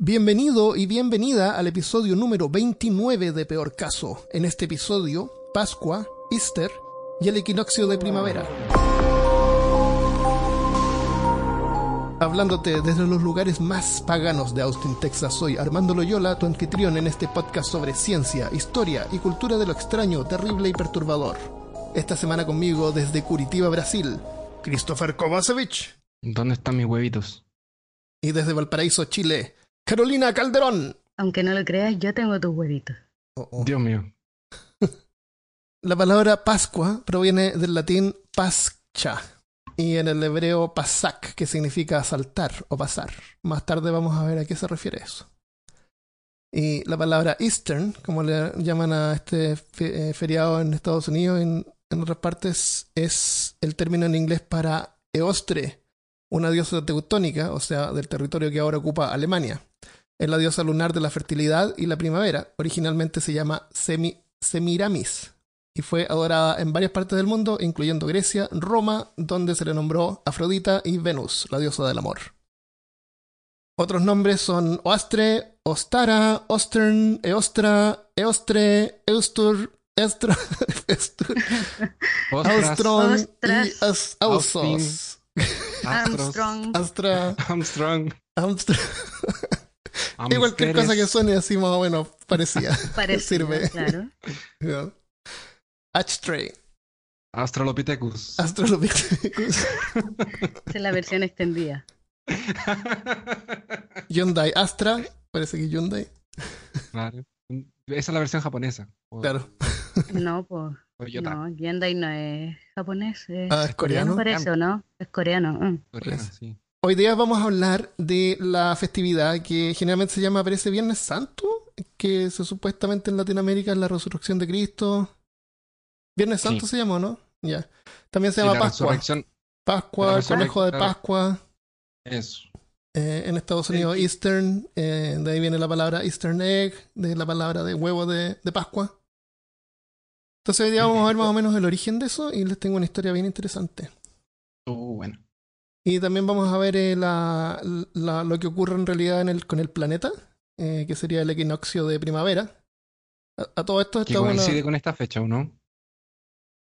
Bienvenido y bienvenida al episodio número 29 de Peor Caso. En este episodio, Pascua, Easter y el equinoccio de primavera. Hablándote desde los lugares más paganos de Austin, Texas, soy Armando Loyola, tu anfitrión en este podcast sobre ciencia, historia y cultura de lo extraño, terrible y perturbador. Esta semana conmigo desde Curitiba, Brasil, Christopher Kovacevic. ¿Dónde están mis huevitos? Y desde Valparaíso, Chile, Carolina Calderón. Aunque no lo creas, yo tengo tus huevitos. Oh, oh. Dios mío. La palabra Pascua proviene del latín pascha y en el hebreo pasak, que significa saltar o pasar. Más tarde vamos a ver a qué se refiere eso. Y la palabra Eastern, como le llaman a este fe- eh, feriado en Estados Unidos y en, en otras partes, es el término en inglés para Eostre, una diosa teutónica, o sea, del territorio que ahora ocupa Alemania. Es la diosa lunar de la fertilidad y la primavera. Originalmente se llama Semi- Semiramis y fue adorada en varias partes del mundo, incluyendo Grecia, Roma, donde se le nombró Afrodita y Venus, la diosa del amor. Otros nombres son Oastre, Ostara, Ostern, Eostra, Eostre, Eustur, Estra, Estur, Austron y. As- Ausos. Armstrong. Astra, Armstrong, Amstra. Y cualquier cosa que suene así más o menos parecía. Parecido, Sirve. claro. ¿no? Ashtray, Australopithecus. Astrolopithecus, Esa es la versión extendida. Hyundai Astra, parece que Hyundai, Claro. Esa es la versión japonesa. O- claro. No, pues. No, Hyundai no es japonés. Es Ah, es coreano. parece, ¿o no? Es coreano. mm. Parece. sí. Hoy día vamos a hablar de la festividad que generalmente se llama, parece Viernes Santo, que se supuestamente en Latinoamérica es la resurrección de Cristo. Viernes Santo Sí. se llama, ¿no? Ya. También se llama la Pascua. Pascua, la conejo de. Pascua. es. Eh, en Estados Unidos, Sí. Eastern, eh, de ahí viene la palabra Eastern Egg, de la palabra de huevo de, de Pascua. Entonces hoy día vamos a ver más o menos el origen de eso y les tengo una historia bien interesante. Uh, bueno. Y también vamos a ver eh, la- la- lo que ocurre en realidad en el, con el planeta, eh, que sería el equinoccio de primavera. A, a todo esto Que está una- coincide con esta fecha, ¿o no?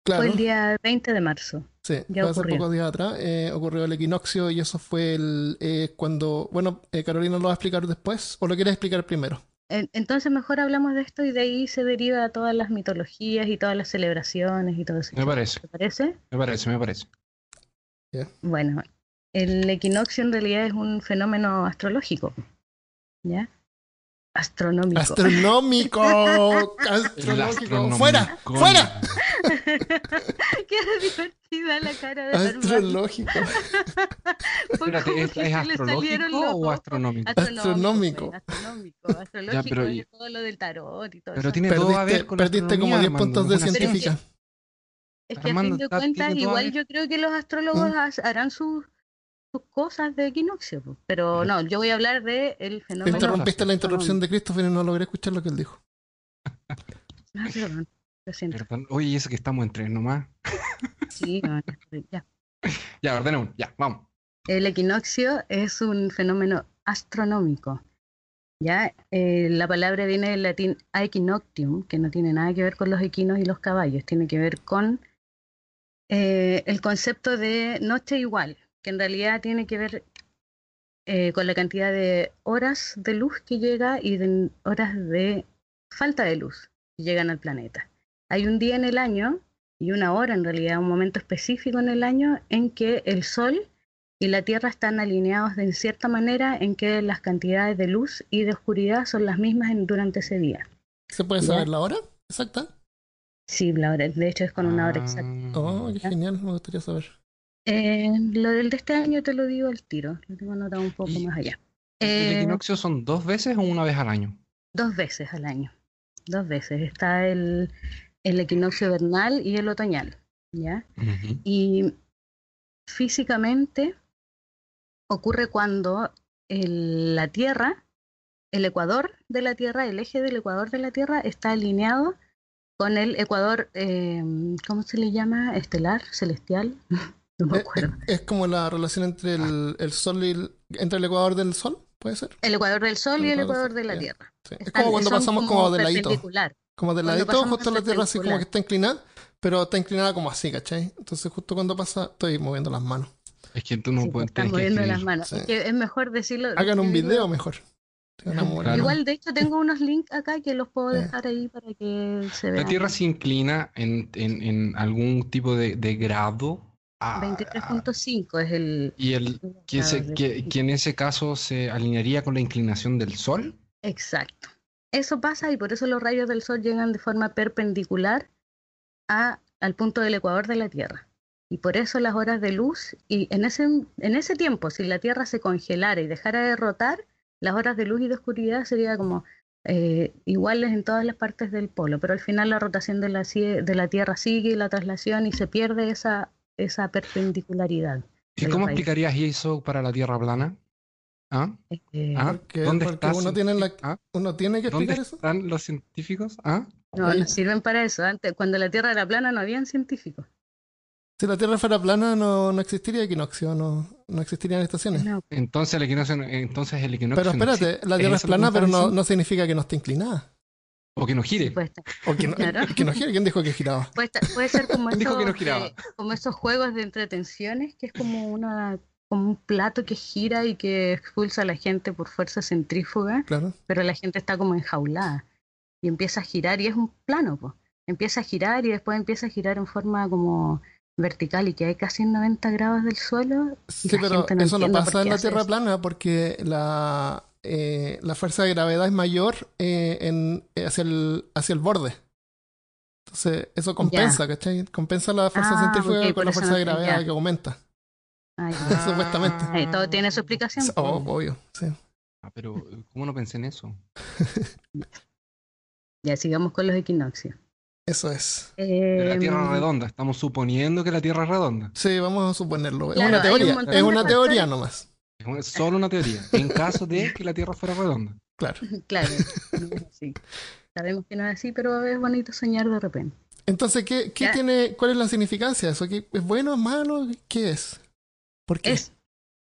Claro, Fue el día 20 de marzo. sí, ya hace ocurrió. pocos días atrás eh, ocurrió el equinoccio y eso fue el, eh, cuando... Bueno, eh, Carolina lo va a explicar después, o lo quieres explicar primero. En- Entonces mejor hablamos de esto y de ahí se deriva todas las mitologías y todas las celebraciones y todo eso. Me parece, ¿Te parece? me parece, me parece. Bueno, el equinoccio en realidad es un fenómeno astrológico. ¿Ya? Astronómico. ¡Astronómico! ¡Astronómico! astronómico. ¡Fuera! ¡Fuera! Qué divertida la cara de. Astrológico. Espérate, ¿es, astrológico o ojos. astronómico? Astronómico. pues, Astronómico. Astrológico pero es y- todo lo del tarot y todo Pero eso. tiene todo a Perdiste, ver con perdiste como astronomía, 10 Armando, puntos de Pero es que- que a Armando, fin de está- cuentas, igual yo creo que los astrólogos harán sus, sus cosas de equinoccio. Pero no, yo voy a hablar de el fenómeno. Interrumpiste la interrupción de Christopher y no logré escuchar lo que él dijo. Ah, perdón, lo siento. Perdón. Oye, ¿y eso que estamos en tres nomás. Sí, no, ya. Ya, ordenemos, ya, vamos. El equinoccio es un fenómeno astronómico. ¿ya? Eh, la palabra viene del latín aequinoctium, que no tiene nada que ver con los equinos y los caballos, tiene que ver con eh, el concepto de noche igual, que en realidad tiene que ver eh, con la cantidad de horas de luz que llega y de horas de falta de luz que llegan al planeta. Hay un día en el año y una hora en realidad, un momento específico en el año en que el Sol y la Tierra están alineados de cierta manera en que las cantidades de luz y de oscuridad son las mismas en- durante ese día. ¿Se puede Ya. saber la hora exacta? Sí, la hora, de hecho es con una hora Ah, exacta. Oh, qué genial, me gustaría saber. Eh, lo del de este año te lo digo al tiro, lo tengo anotado un poco Y- más allá. ¿El Eh, equinoccio son dos veces o una vez al año? Dos veces al año, dos veces. Está el, el equinoccio vernal y el otoñal, ¿ya? Y físicamente ocurre cuando el- la Tierra, el ecuador de la Tierra, el eje del ecuador de la Tierra está alineado con el ecuador, eh, ¿cómo se le llama? Estelar, celestial. No me Eh, acuerdo. Es, es como la relación entre el, el sol y el, entre el ecuador del sol, ¿Puede ser? El ecuador del Sol El y el ecuador de la. Tierra. Sí. Es Están- como cuando pasamos como de ladito. Como de ladito, justo la Tierra así como que está inclinada, pero está inclinada como así, ¿cachai? Entonces justo cuando pasa, estoy moviendo las manos. Es que tú no Sí, pues, puedes están tienes que moviendo las manos. Sí. Es que es mejor decirlo. Hagan un video mejor. Igual, de hecho, tengo unos links acá que los puedo Eh. dejar ahí para que se vean. La Tierra se inclina en, en, en algún tipo de, de grado. a- 23.5 es el. y el que, se- que, que en ese caso se alinearía con la inclinación del Sol. Exacto. Eso pasa y por eso los rayos del Sol llegan de forma perpendicular a, al punto del ecuador de la Tierra. Y por eso las horas de luz, y en ese, en ese tiempo, si la Tierra se congelara y dejara de rotar, las horas de luz y de oscuridad serían como eh, iguales en todas las partes del polo, pero al final la rotación de la, de la Tierra sigue la traslación y se pierde esa, esa perpendicularidad. ¿Y cómo explicarías eso para la Tierra plana? ¿Ah? Eh, ¿Ah? Porque- ¿Dónde porque uno tiene la- ¿Ah? ¿Uno tiene que ¿Dónde explicar eso? están los científicos? ¿Ah? No, no sirven para eso. Antes, cuando la Tierra era plana no habían científicos. Si la Tierra fuera plana, no, no existiría equinoccio, no, no existirían estaciones. No, Entonces el equinoccio, no- entonces el equinoccio Pero espérate, la Tierra es plana, pero no, no significa que no esté inclinada. O que no gire. sí. O que no, Claro. que no gira. ¿Quién dijo que giraba? Puede, estar- puede ser como ¿Quién dijo que no esos, giraba? eh, como esos juegos de entretenciones, que es como una como un plato que gira y que expulsa a la gente por fuerza centrífuga, Claro. pero la gente está como enjaulada y empieza a girar y es un plano, pues. Empieza a girar y después empieza a girar en forma como vertical y que hay casi en 90 grados del suelo. Sí, la pero gente no eso no pasa en la Tierra eso. plana porque la, eh, la fuerza de gravedad es mayor eh, en, eh, hacia, el, hacia el borde. Entonces, eso compensa, ¿cachai? Compensa la fuerza Ah, centrífuga con la fuerza no- de gravedad que aumenta. Ah. Ah. Supuestamente. Eh, todo tiene su explicación. Oh, pues. obvio, sí. Ah, pero ¿cómo no pensé en eso? Ya sigamos con los equinoccios. Eso es. De la Tierra Em, redonda. Estamos suponiendo que la Tierra es redonda. Sí, vamos a suponerlo. Es una un teoría. Es una factores. teoría nomás. Es una- solo una teoría. En caso de que la Tierra fuera redonda. Claro. Claro, así. Sabemos que no es así, pero es bonito soñar de repente. Entonces, ¿qué, qué tiene, ¿cuál es la significancia de eso? ¿Qué- ¿Es bueno, es malo? ¿Qué es? ¿Por qué? Es,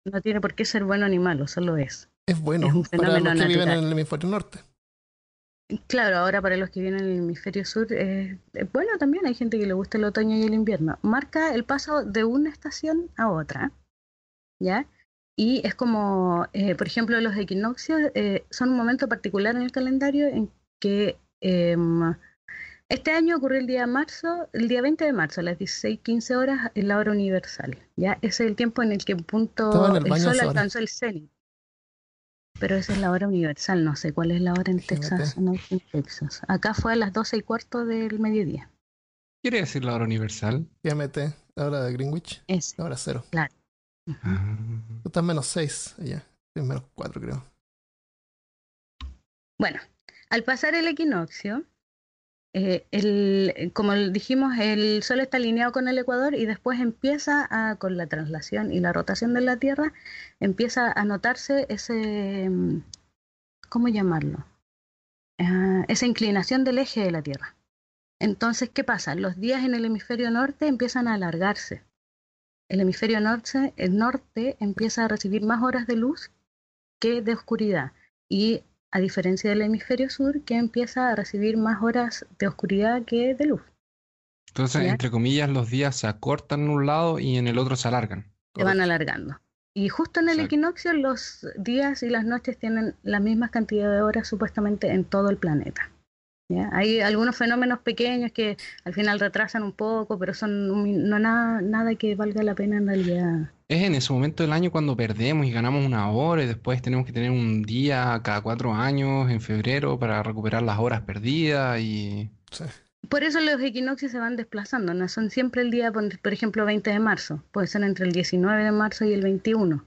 no tiene por qué ser bueno ni malo, solo es. Es bueno es un para los que viven en el hemisferio norte. Claro, ahora para los que vienen en el hemisferio sur, eh, es bueno también, hay gente que le gusta el otoño y el invierno. Marca el paso de una estación a otra, ¿ya? Y es como, eh, por ejemplo, los equinoccios eh, son un momento particular en el calendario en que em, este año ocurrió el día de marzo, el día 20 de marzo, a las 16:15 horas, en la hora universal, ¿ya? Ese es el tiempo en el que punto el sol alcanzó el cenit. Pero esa es la hora universal, no sé cuál es la hora en. Texas, en Austin, Texas. Acá fue a las 12 y cuarto del mediodía. ¿Quiere decir la hora universal? GMT, la hora de Greenwich, Ese. la hora cero. Ah. Tú estás menos 6 allá. Es menos 4, creo. Bueno, al pasar el equinoccio, eh, el, como dijimos, el Sol está alineado con el Ecuador y después empieza con la traslación y la rotación de la Tierra, empieza a notarse ese, mm, ¿cómo llamarlo? Ah, esa inclinación del eje de la Tierra. Entonces, ¿qué pasa? Los días en el hemisferio norte empiezan a alargarse. El hemisferio norte, el norte empieza a recibir más horas de luz que de oscuridad. Y a diferencia del hemisferio sur, que empieza a recibir más horas de oscuridad que de luz. Entonces, Ya. entre comillas, los días se acortan en un lado y en el otro se alargan. Se van alargando. Y justo en el Exacto. equinoccio los días y las noches tienen la misma cantidad de horas supuestamente en todo el planeta. ¿Ya? Hay algunos fenómenos pequeños que al final retrasan un poco, pero son no nada, nada que valga la pena en realidad. Es en ese momento del año cuando perdemos y ganamos una hora y después tenemos que tener un día cada cuatro años en febrero para recuperar las horas perdidas y... Sí. Por eso los equinoccios se van desplazando, no son siempre el día, por por ejemplo, 20 de marzo, puede ser entre el 19 de marzo y el 21.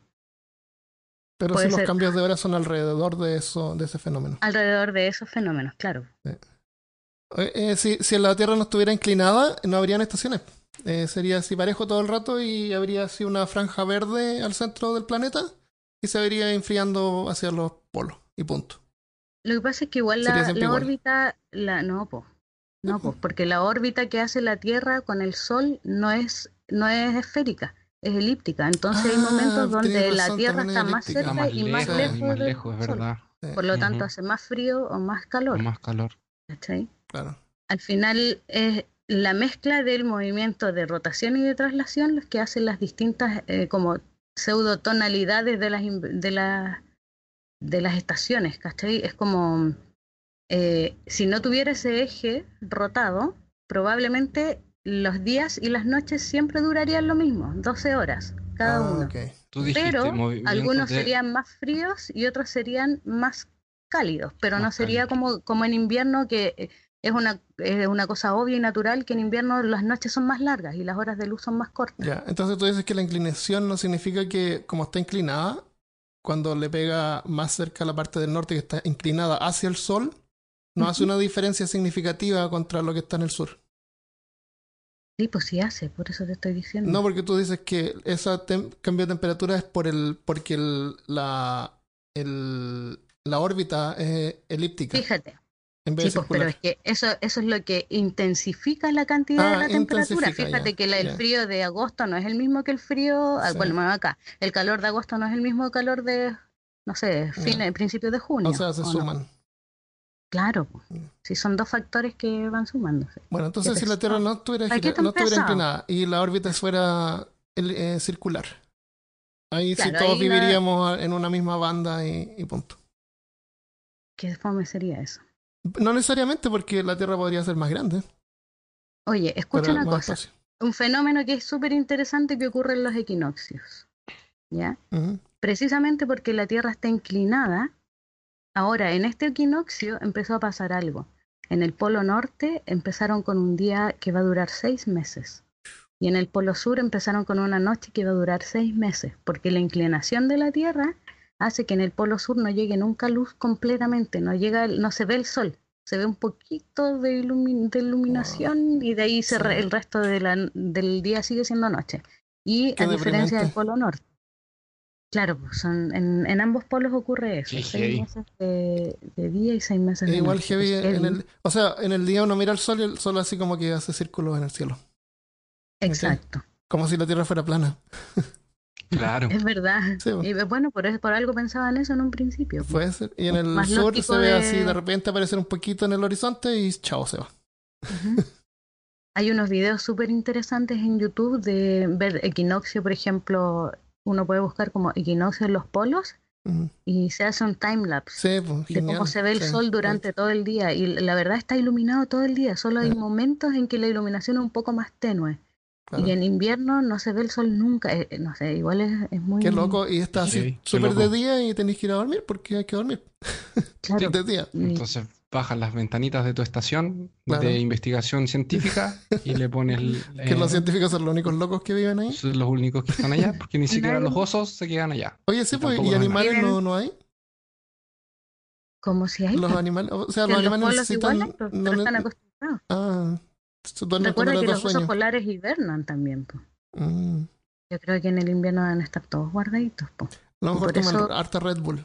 Pero Puede si los cambios de hora son alrededor de eso, de ese fenómeno. alrededor de esos fenómenos, claro. Eh, eh, si, si la Tierra no estuviera inclinada, no habrían estaciones. Eh, sería así parejo todo el rato y habría así una franja verde al centro del planeta y se vería enfriando hacia los polos y punto. Lo que pasa es que igual la, siempre la igual. órbita, la, no, po, no, po, porque la órbita que hace la Tierra con el Sol no es, no es esférica, es elíptica. Entonces hay Ah, momentos donde la Tierra está es más cerca más y más lejos, lejos, y más del lejos, es Sol. verdad. Sí, Por lo tanto, hace más frío o más calor. más calor. ¿cachai? claro. Al final es la mezcla del movimiento de rotación y de traslación los que hacen las distintas eh, como pseudotonalidades de las, in- de, las de las estaciones, ¿cachai? Es como eh, si no tuviera ese eje rotado, probablemente los días y las noches siempre durarían lo mismo, 12 horas cada Ah, uno. ok. Tú dijiste Pero algunos de- serían más fríos y otros serían más cálidos, pero no sería como, como en invierno que eh, es una, es una cosa obvia y natural que en invierno las noches son más largas y las horas de luz son más cortas. Ya, entonces tú dices que la inclinación no significa que como está inclinada, cuando le pega más cerca a la parte del norte que está inclinada hacia el sol, no hace una diferencia significativa contra lo que está en el sur. Sí, pues sí hace, por eso te estoy diciendo. No, porque tú dices que ese cambio de temperatura es por el, porque el, la, el, la órbita es elíptica Fíjate, en vez sí, de pues, pero es que eso, eso es lo que intensifica la cantidad Ah, de la temperatura. Fíjate ya, que la- el ya. frío de agosto no es el mismo que el frío, ah, Sí. bueno, bueno, acá, el calor de agosto no es el mismo calor de, no sé, fines, principios de junio. o sea, se ¿o no? Claro, Mm. si son dos factores que van sumándose. Bueno, entonces si la Tierra pesado. no estuviera, gira- no inclinada y la órbita fuera el- eh, circular, ahí sí todos ahí la- viviríamos en una misma banda y, y punto. ¿Qué fome sería eso? No necesariamente porque la Tierra podría ser más grande. Oye, escucha una cosa. espacio. Un fenómeno que es súper interesante que ocurre en los equinoccios. ¿Ya? Precisamente porque la Tierra está inclinada, ahora en este equinoccio empezó a pasar algo. En el polo norte empezaron con un día que va a durar seis meses. Y en el polo sur empezaron con una noche que va a durar seis meses, porque la inclinación de la Tierra hace que en el polo sur no llegue nunca luz completamente, no llega, el- no se ve el sol, se ve un poquito de, ilumi- de iluminación y de ahí se re- el resto de la- del día sigue siendo noche. Y Qué a diferencia del polo norte. Claro, pues son, en, en ambos polos ocurre eso, Qué seis heavy. meses de, de día y seis meses Es de igual noche. heavy en heavy. el, o sea, en el día uno mira el sol y el sol así como que hace círculos en el cielo, Exacto, como si la Tierra fuera plana. Claro. es verdad. Sí, pues. Y bueno, por, eso- por algo pensaban eso en un principio. pues. Puede ser. Y en el Más sur se ve de- así de repente aparecer un poquito en el horizonte y chao, se va. Hay unos videos súper interesantes en YouTube de ver equinoccio, por ejemplo, uno puede buscar como equinoccio en los polos y se hace un time-lapse Sí, pues, de genial. cómo se ve el Sí, sol durante todo el día. Y la verdad está iluminado todo el día, solo hay momentos en que la iluminación es un poco más tenue. claro. Y en invierno no se ve el sol nunca. eh, eh, no sé, igual es, es muy... Qué loco, y está Sí, así súper de día y tenéis que ir a dormir porque hay que dormir Claro. de día. Entonces bajas las ventanitas de tu estación Claro. de investigación científica y le pones el- Que los eh, científicos son los únicos locos que viven ahí. son los únicos que están allá, porque ni siquiera los osos se quedan allá. Oye, sí, Y pues, ¿y animales no, no hay? como si hay... Los animales, o sea, los animales necesitan. igual hay, pues, no pero ne- están acostumbrados. ah, Recuerda que los osos polares hibernan también. pues. Mm. Yo creo que en el invierno van a estar todos guardaditos. pues. A lo mejor Por toman eso- harta Red Bull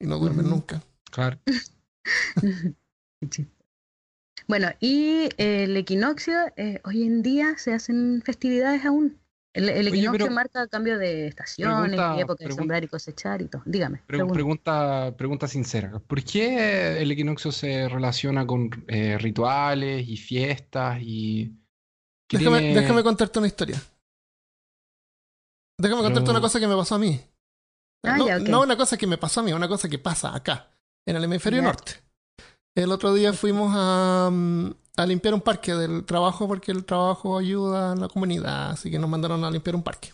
y no duermen Ujú. nunca. Claro. Bueno, y el equinoccio, eh, hoy en día se hacen festividades aún. El, el Oye, equinoccio pero- marca cambio de estaciones Pregunta- y época de sembrar y cosechar y todo. Dígame. Pre- pregunta. pregunta, pregunta sincera. ¿Por qué el equinoccio se relaciona con eh, rituales y fiestas y Déjame, tiene- déjame contarte una historia. Déjame Pero- contarte una cosa que me pasó a mí. Ah, no, ya, no una cosa que me pasó a mí, una cosa que pasa acá, en el hemisferio norte. El otro día fuimos a, mm, a limpiar un parque del trabajo porque el trabajo ayuda a la comunidad, así que nos mandaron a limpiar un parque.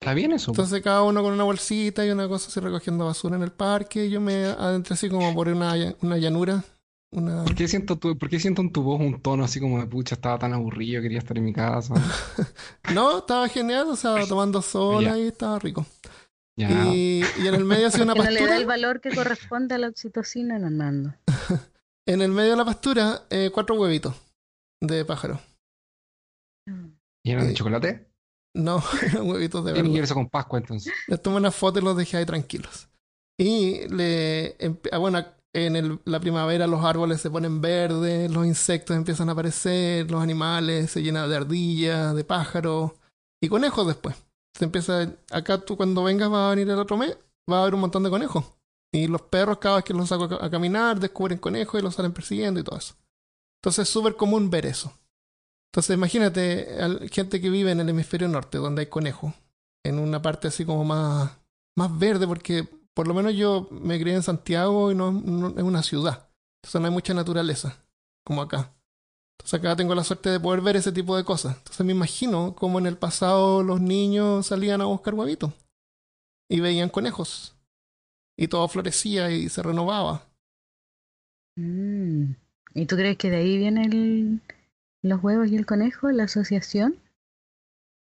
¿Está bien eso? Entonces cada uno con una bolsita y una cosa así recogiendo basura en el parque. Yo me adentré así como por una, una llanura. Una... ¿Por qué siento tu, por qué siento en tu voz un tono así como de pucha, estaba tan aburrido, quería estar en mi casa? No, estaba genial, o sea, tomando sol Ya. ahí, estaba rico. Ya. Y, y en el medio hacía una Que no le da pastura. el valor que corresponde a la oxitocina, Hernando. En el medio de la pastura, eh, cuatro huevitos de pájaro. ¿Y eran de eh, chocolate? No, eran huevitos de verdad. ver eso con Pascua entonces. Les tomé una foto y los dejé ahí tranquilos. Y le, ah, bueno, en el- la primavera los árboles se ponen verdes, los insectos empiezan a aparecer, los animales se llenan de ardillas, de pájaros y conejos después. Se empieza, acá tú cuando vengas va a venir el otro mes, va a haber un montón de conejos. Y los perros cada vez que los saco a caminar descubren conejos y los salen persiguiendo y todo eso. Entonces es súper común ver eso. Entonces imagínate gente que vive en el hemisferio norte, donde hay conejos, en una parte así como más, más verde, porque por lo menos yo me crié en Santiago y no, no es una ciudad. Entonces no hay mucha naturaleza, como acá. Entonces acá tengo la suerte de poder ver ese tipo de cosas. Entonces me imagino cómo en el pasado los niños salían a buscar huevitos y veían conejos. Y todo florecía y se renovaba. Mm. ¿Y tú crees que de ahí vienen los huevos y el conejo, la asociación?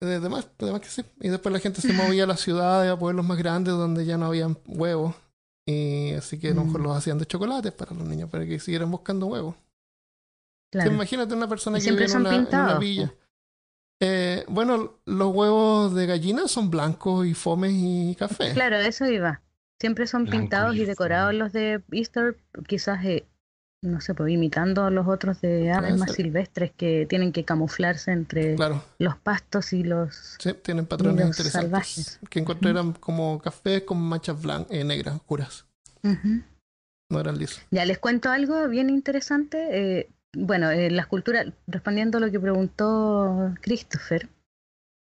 Además, además que sí. Y después la gente se movía a las ciudades, a pueblos más grandes donde ya no habían huevos. Y así que a lo mejor mm. los hacían de chocolate para los niños, para que siguieran buscando huevos. Imagínate una persona que vive en una, villa. Eh, bueno, los huevos de gallina son blancos y fomes y café. Claro, eso iba. Siempre son pintados y, decorados los de Easter, quizás eh, no sé, pues imitando a los otros de aves más silvestres que tienen que camuflarse entre los pastos y los Sí, tienen patrones interesantes. Salvajes. Que encontré eran como café con manchas blancas, eh, negras, oscuras. No eran lisos. Ya les cuento algo bien interesante. Bueno, eh, las culturas, respondiendo a lo que preguntó Christopher,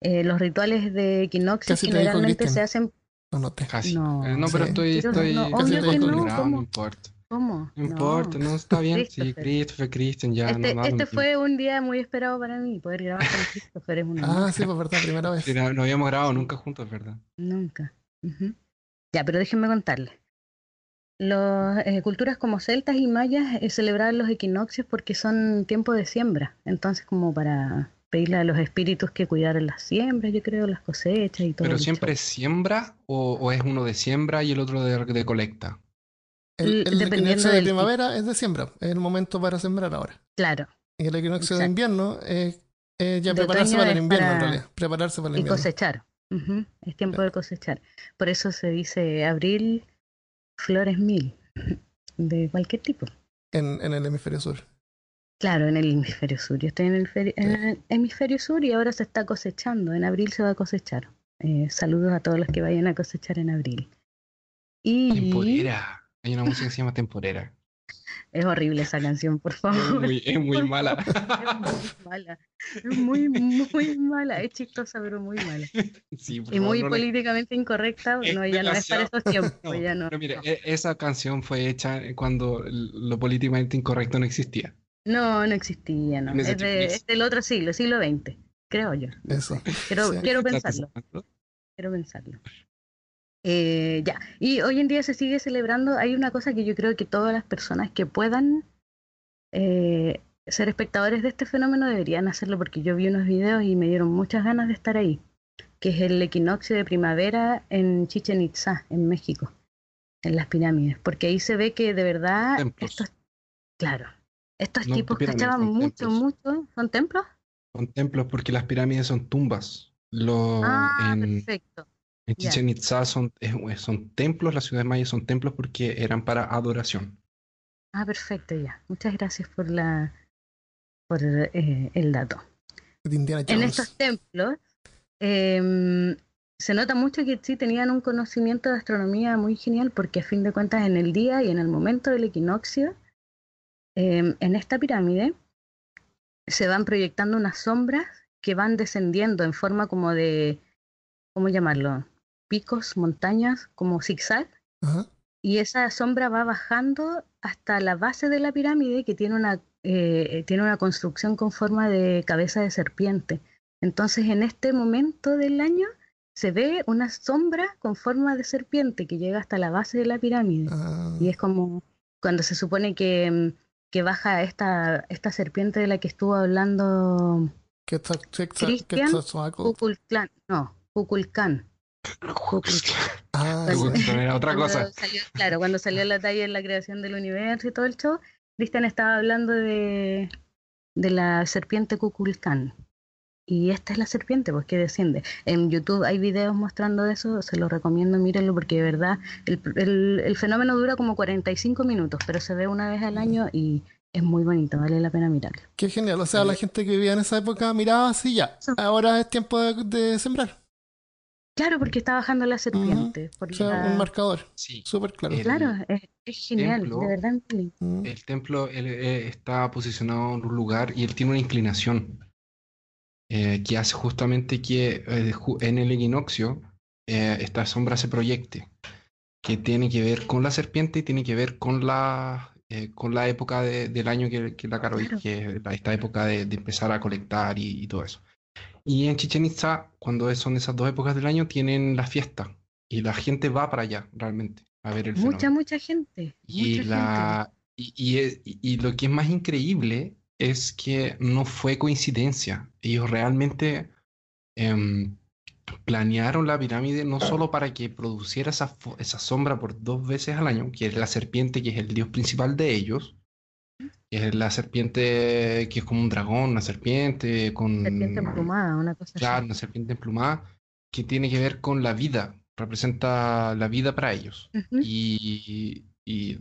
eh, los rituales de equinoccio generalmente se hacen. No, no te. Casi. No, eh, no pero estoy, estoy no, casi no, no importa. ¿Cómo? No importa, no, está bien. Sí, Christopher, Christian, ya. Este, no, este fue un día muy esperado para mí, poder grabar con Christopher es una. ah, sí, pues verdad, primera vez. no, habíamos grabado nunca juntos, ¿verdad? Nunca. Ya, pero déjenme contarles. Las eh, culturas como celtas y mayas eh, celebraban los equinoccios porque son tiempo de siembra, entonces como para pedirle a los espíritus que cuidaran las siembras, yo creo, las cosechas y todo. ¿Pero siempre es siembra o, es uno de siembra y el otro de colecta? El, el equinoccio de primavera es de siembra, es el momento para sembrar ahora. Claro. Y el equinoccio de invierno es, ya prepararse para el invierno en realidad, prepararse para el invierno. Y cosechar. Es tiempo de cosechar. Por eso se dice abril, flores mil, de cualquier tipo. En, en el hemisferio sur. Claro, en el hemisferio sur. Yo estoy en el, en el, hemisferio sur y ahora se está cosechando. En abril se va a cosechar. Eh, saludos a todos los que vayan a cosechar en abril. Y... Temporera. Hay una música que se llama Temporera. Es horrible esa canción, por favor. Es muy, mala. es muy mala. Es muy, muy mala. Es chistosa, pero muy mala. y muy políticamente incorrecta. No, ya no es para esos tiempos. ya no. Pero mire, e, esa canción fue hecha cuando lo políticamente incorrecto no existía. No, no existía, no. Es, del otro siglo, siglo XX, creo yo. Eso. Quiero, quiero pensarlo. Quiero pensarlo. Eh, ya, y hoy en día se sigue celebrando. Hay una cosa que yo creo que todas las personas que puedan eh, ser espectadores de este fenómeno deberían hacerlo porque yo vi unos videos y me dieron muchas ganas de estar ahí, que es el equinoccio de primavera en Chichen Itza, en México, en las pirámides, porque ahí se ve que de verdad estos, claro, estos tipos cachaban mucho, mucho, ¿son templos? Son templos porque las pirámides son tumbas. Lo, ah, perfecto. En Chichen Itza son, son templos, las ciudades mayas son templos porque eran para adoración. Ah, perfecto, ya. Muchas gracias por la por eh, el dato. En estos templos em, se nota mucho que sí tenían un conocimiento de astronomía muy genial porque a fin de cuentas en el día y en el momento del equinoccio, em, en esta pirámide se van proyectando unas sombras que van descendiendo en forma como de, ¿cómo llamarlo? Picos, montañas, como zigzag. Y esa sombra va bajando hasta la base de la pirámide que tiene una, eh, tiene una construcción con forma de cabeza de serpiente. Entonces en este momento del año se ve una sombra con forma de serpiente que llega hasta la base de la pirámide. Ah. Y es como cuando se supone que, que baja esta, esta serpiente de la que estuvo hablando Cristian, no, Kukulkan. Ah, era otra cosa. claro, cuando salió la talla en la creación del universo y todo el show, Cristian estaba hablando de, de la serpiente Kukulkan. Y esta es la serpiente, pues que desciende. En YouTube hay videos mostrando eso, se lo recomiendo, mírenlo, porque de verdad el, el, el, fenómeno dura como 45 minutos, pero se ve una vez al año y es muy bonito, vale la pena mirarlo. Qué genial, o sea, la gente que vivía en esa época miraba así ya. Ahora es tiempo de sembrar. Claro, porque está bajando la serpiente. por O sea, la- un marcador, Sí. súper claro. El- Claro, es, es genial, templo- de verdad. Emily. Mm. El templo él, eh, está posicionado en un lugar y él tiene una inclinación eh, que hace justamente que eh, en el equinoccio eh, esta sombra se proyecte, que tiene que ver con la serpiente y tiene que ver con la, eh, con la época de- del año que, que la Caro Claro. que es la- esta época de, de empezar a colectar y, y todo eso. Y en Chichen Itza, cuando son esas dos épocas del año, tienen la fiesta y la gente va para allá realmente a ver el Mucha, fenómeno. mucha gente. Y, mucha la, y, y es- y- y lo que es más increíble es que no fue coincidencia. Ellos realmente em, planearon la pirámide no solo para que produciera esa, esa sombra por dos veces al año, que es la serpiente, que es el dios principal de ellos, la serpiente que es como un dragón, una serpiente con... Serpiente emplumada, una cosa Claro, así. una serpiente emplumada que tiene que ver con la vida, representa la vida para ellos. Y, y,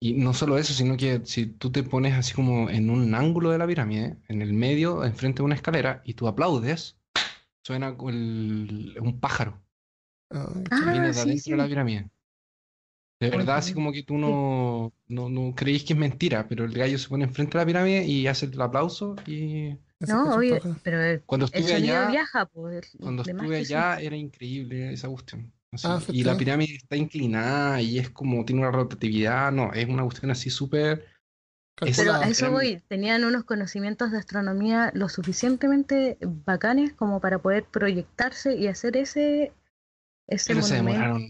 y no solo eso, sino que si tú te pones así como en un ángulo de la pirámide, en el medio, enfrente de una escalera, y tú aplaudes, suena el- un pájaro Ah, que Ah, viene de sí, adentro sí. de la pirámide. De verdad, así como que tú no, no, no creís que es mentira, pero el gallo se pone enfrente de la pirámide y hace el aplauso y No, pájaro. pero el, cuando estuve allá... viaja, pues. Cuando estuve allá era increíble esa cuestión. así. Ah, Y la pirámide está inclinada y es como tiene una rotatividad, no, es una cuestión así súper... Pero a eso voy, tenían unos conocimientos de astronomía lo suficientemente bacanes como para poder proyectarse y hacer ese, ese Pero se demoraron,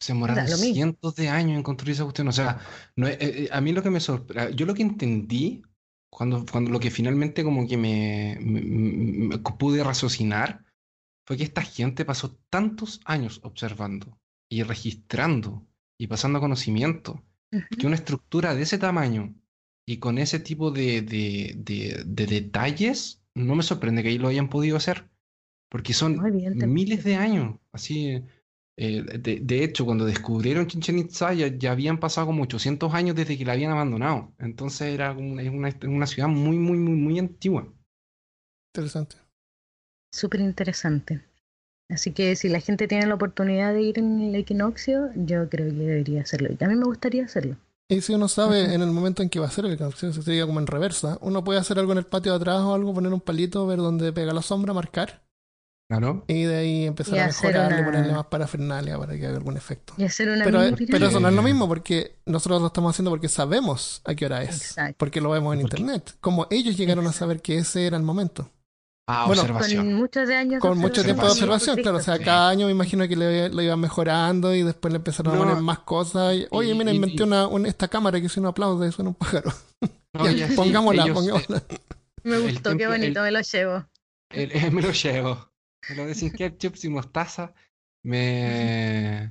se demoraron cientos de años en construir esa cuestión. O sea, no eh, eh, a mí lo que me sorprendió, yo lo que entendí cuando, cuando lo que finalmente como que me, me- me- me pude raciocinar fue que esta gente pasó tantos años observando y registrando y pasando conocimiento Ujú. que una estructura de ese tamaño y con ese tipo de, de- de- de detalles, no me sorprende que ahí lo hayan podido hacer, porque son miles de años. Así, eh, de, de hecho, cuando descubrieron Chichen Itza ya, ya habían pasado como 800 años desde que la habían abandonado. Entonces era una, una, una ciudad muy, muy, muy, muy antigua. Interesante. Súper interesante. Así que si la gente tiene la oportunidad de ir en el equinoccio, yo creo que debería hacerlo. Y a mí me gustaría hacerlo. Y si uno sabe en el momento en que va a ser el equinoccio, se sería como en reversa, uno puede hacer algo en el patio de atrás o algo, poner un palito, ver dónde pega la sombra, marcar, Claro. y de ahí empezar Y a mejorarle, una- ponerle más parafernalia para que haga algún efecto. Y hacer una Pero, mini pero eso no es lo mismo porque nosotros lo estamos haciendo porque sabemos a qué hora es. Exacto. Porque lo vemos en Porque- internet. Como ellos llegaron a saber que ese era el momento. Ah, Bueno, observación. Con muchos de años de Con mucho tiempo de observación. claro. O sea, Sí. cada año me imagino que le, lo iban mejorando y después le empezaron a poner más cosas. Y, Oye, Y- mira, y- inventé y- una, un- esta cámara que si uno aplaude suena un pájaro. No, Ya, y pongámosla, ellos, eh, pongámosla. Me gustó, qué el- bonito, me lo llevo. El- el- me lo llevo. Me lo de sin ketchup, sin mostaza. Me.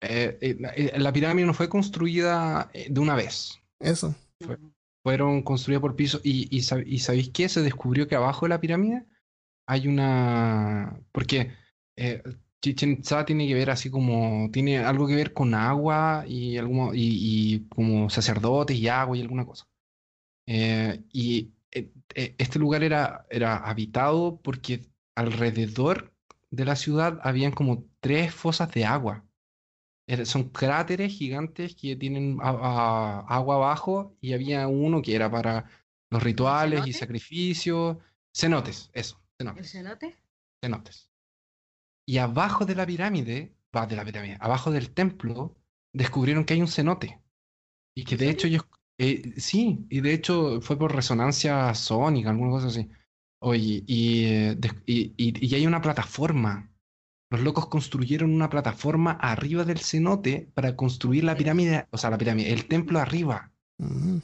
eh, eh, la- eh, la pirámide no fue construida eh, de una vez. Eso. Fueron construidas por pisos. Y, y, sab- y ¿sabéis qué? Se descubrió que abajo de la pirámide hay una. Porque eh, Chichen Itza tiene que ver así como. Tiene algo que ver con agua y, alguno, y, y como sacerdotes y agua y alguna cosa. Eh, y este lugar era, era habitado porque alrededor de la ciudad habían como tres fosas de agua. Son cráteres gigantes que tienen a- a- agua abajo y había uno que era para los rituales y sacrificios. Cenotes, eso, ¿El cenotes, cenote? cenotes. Y abajo de la pirámide, va de la pirámide, abajo del templo, descubrieron que hay un cenote. Y que de hecho ellos, eh, sí, y de hecho fue por resonancia sónica, alguna cosa así. Oye, y, eh, y, y- y hay una plataforma. Los locos construyeron una plataforma arriba del cenote para construir la pirámide, o sea, la pirámide, el templo arriba.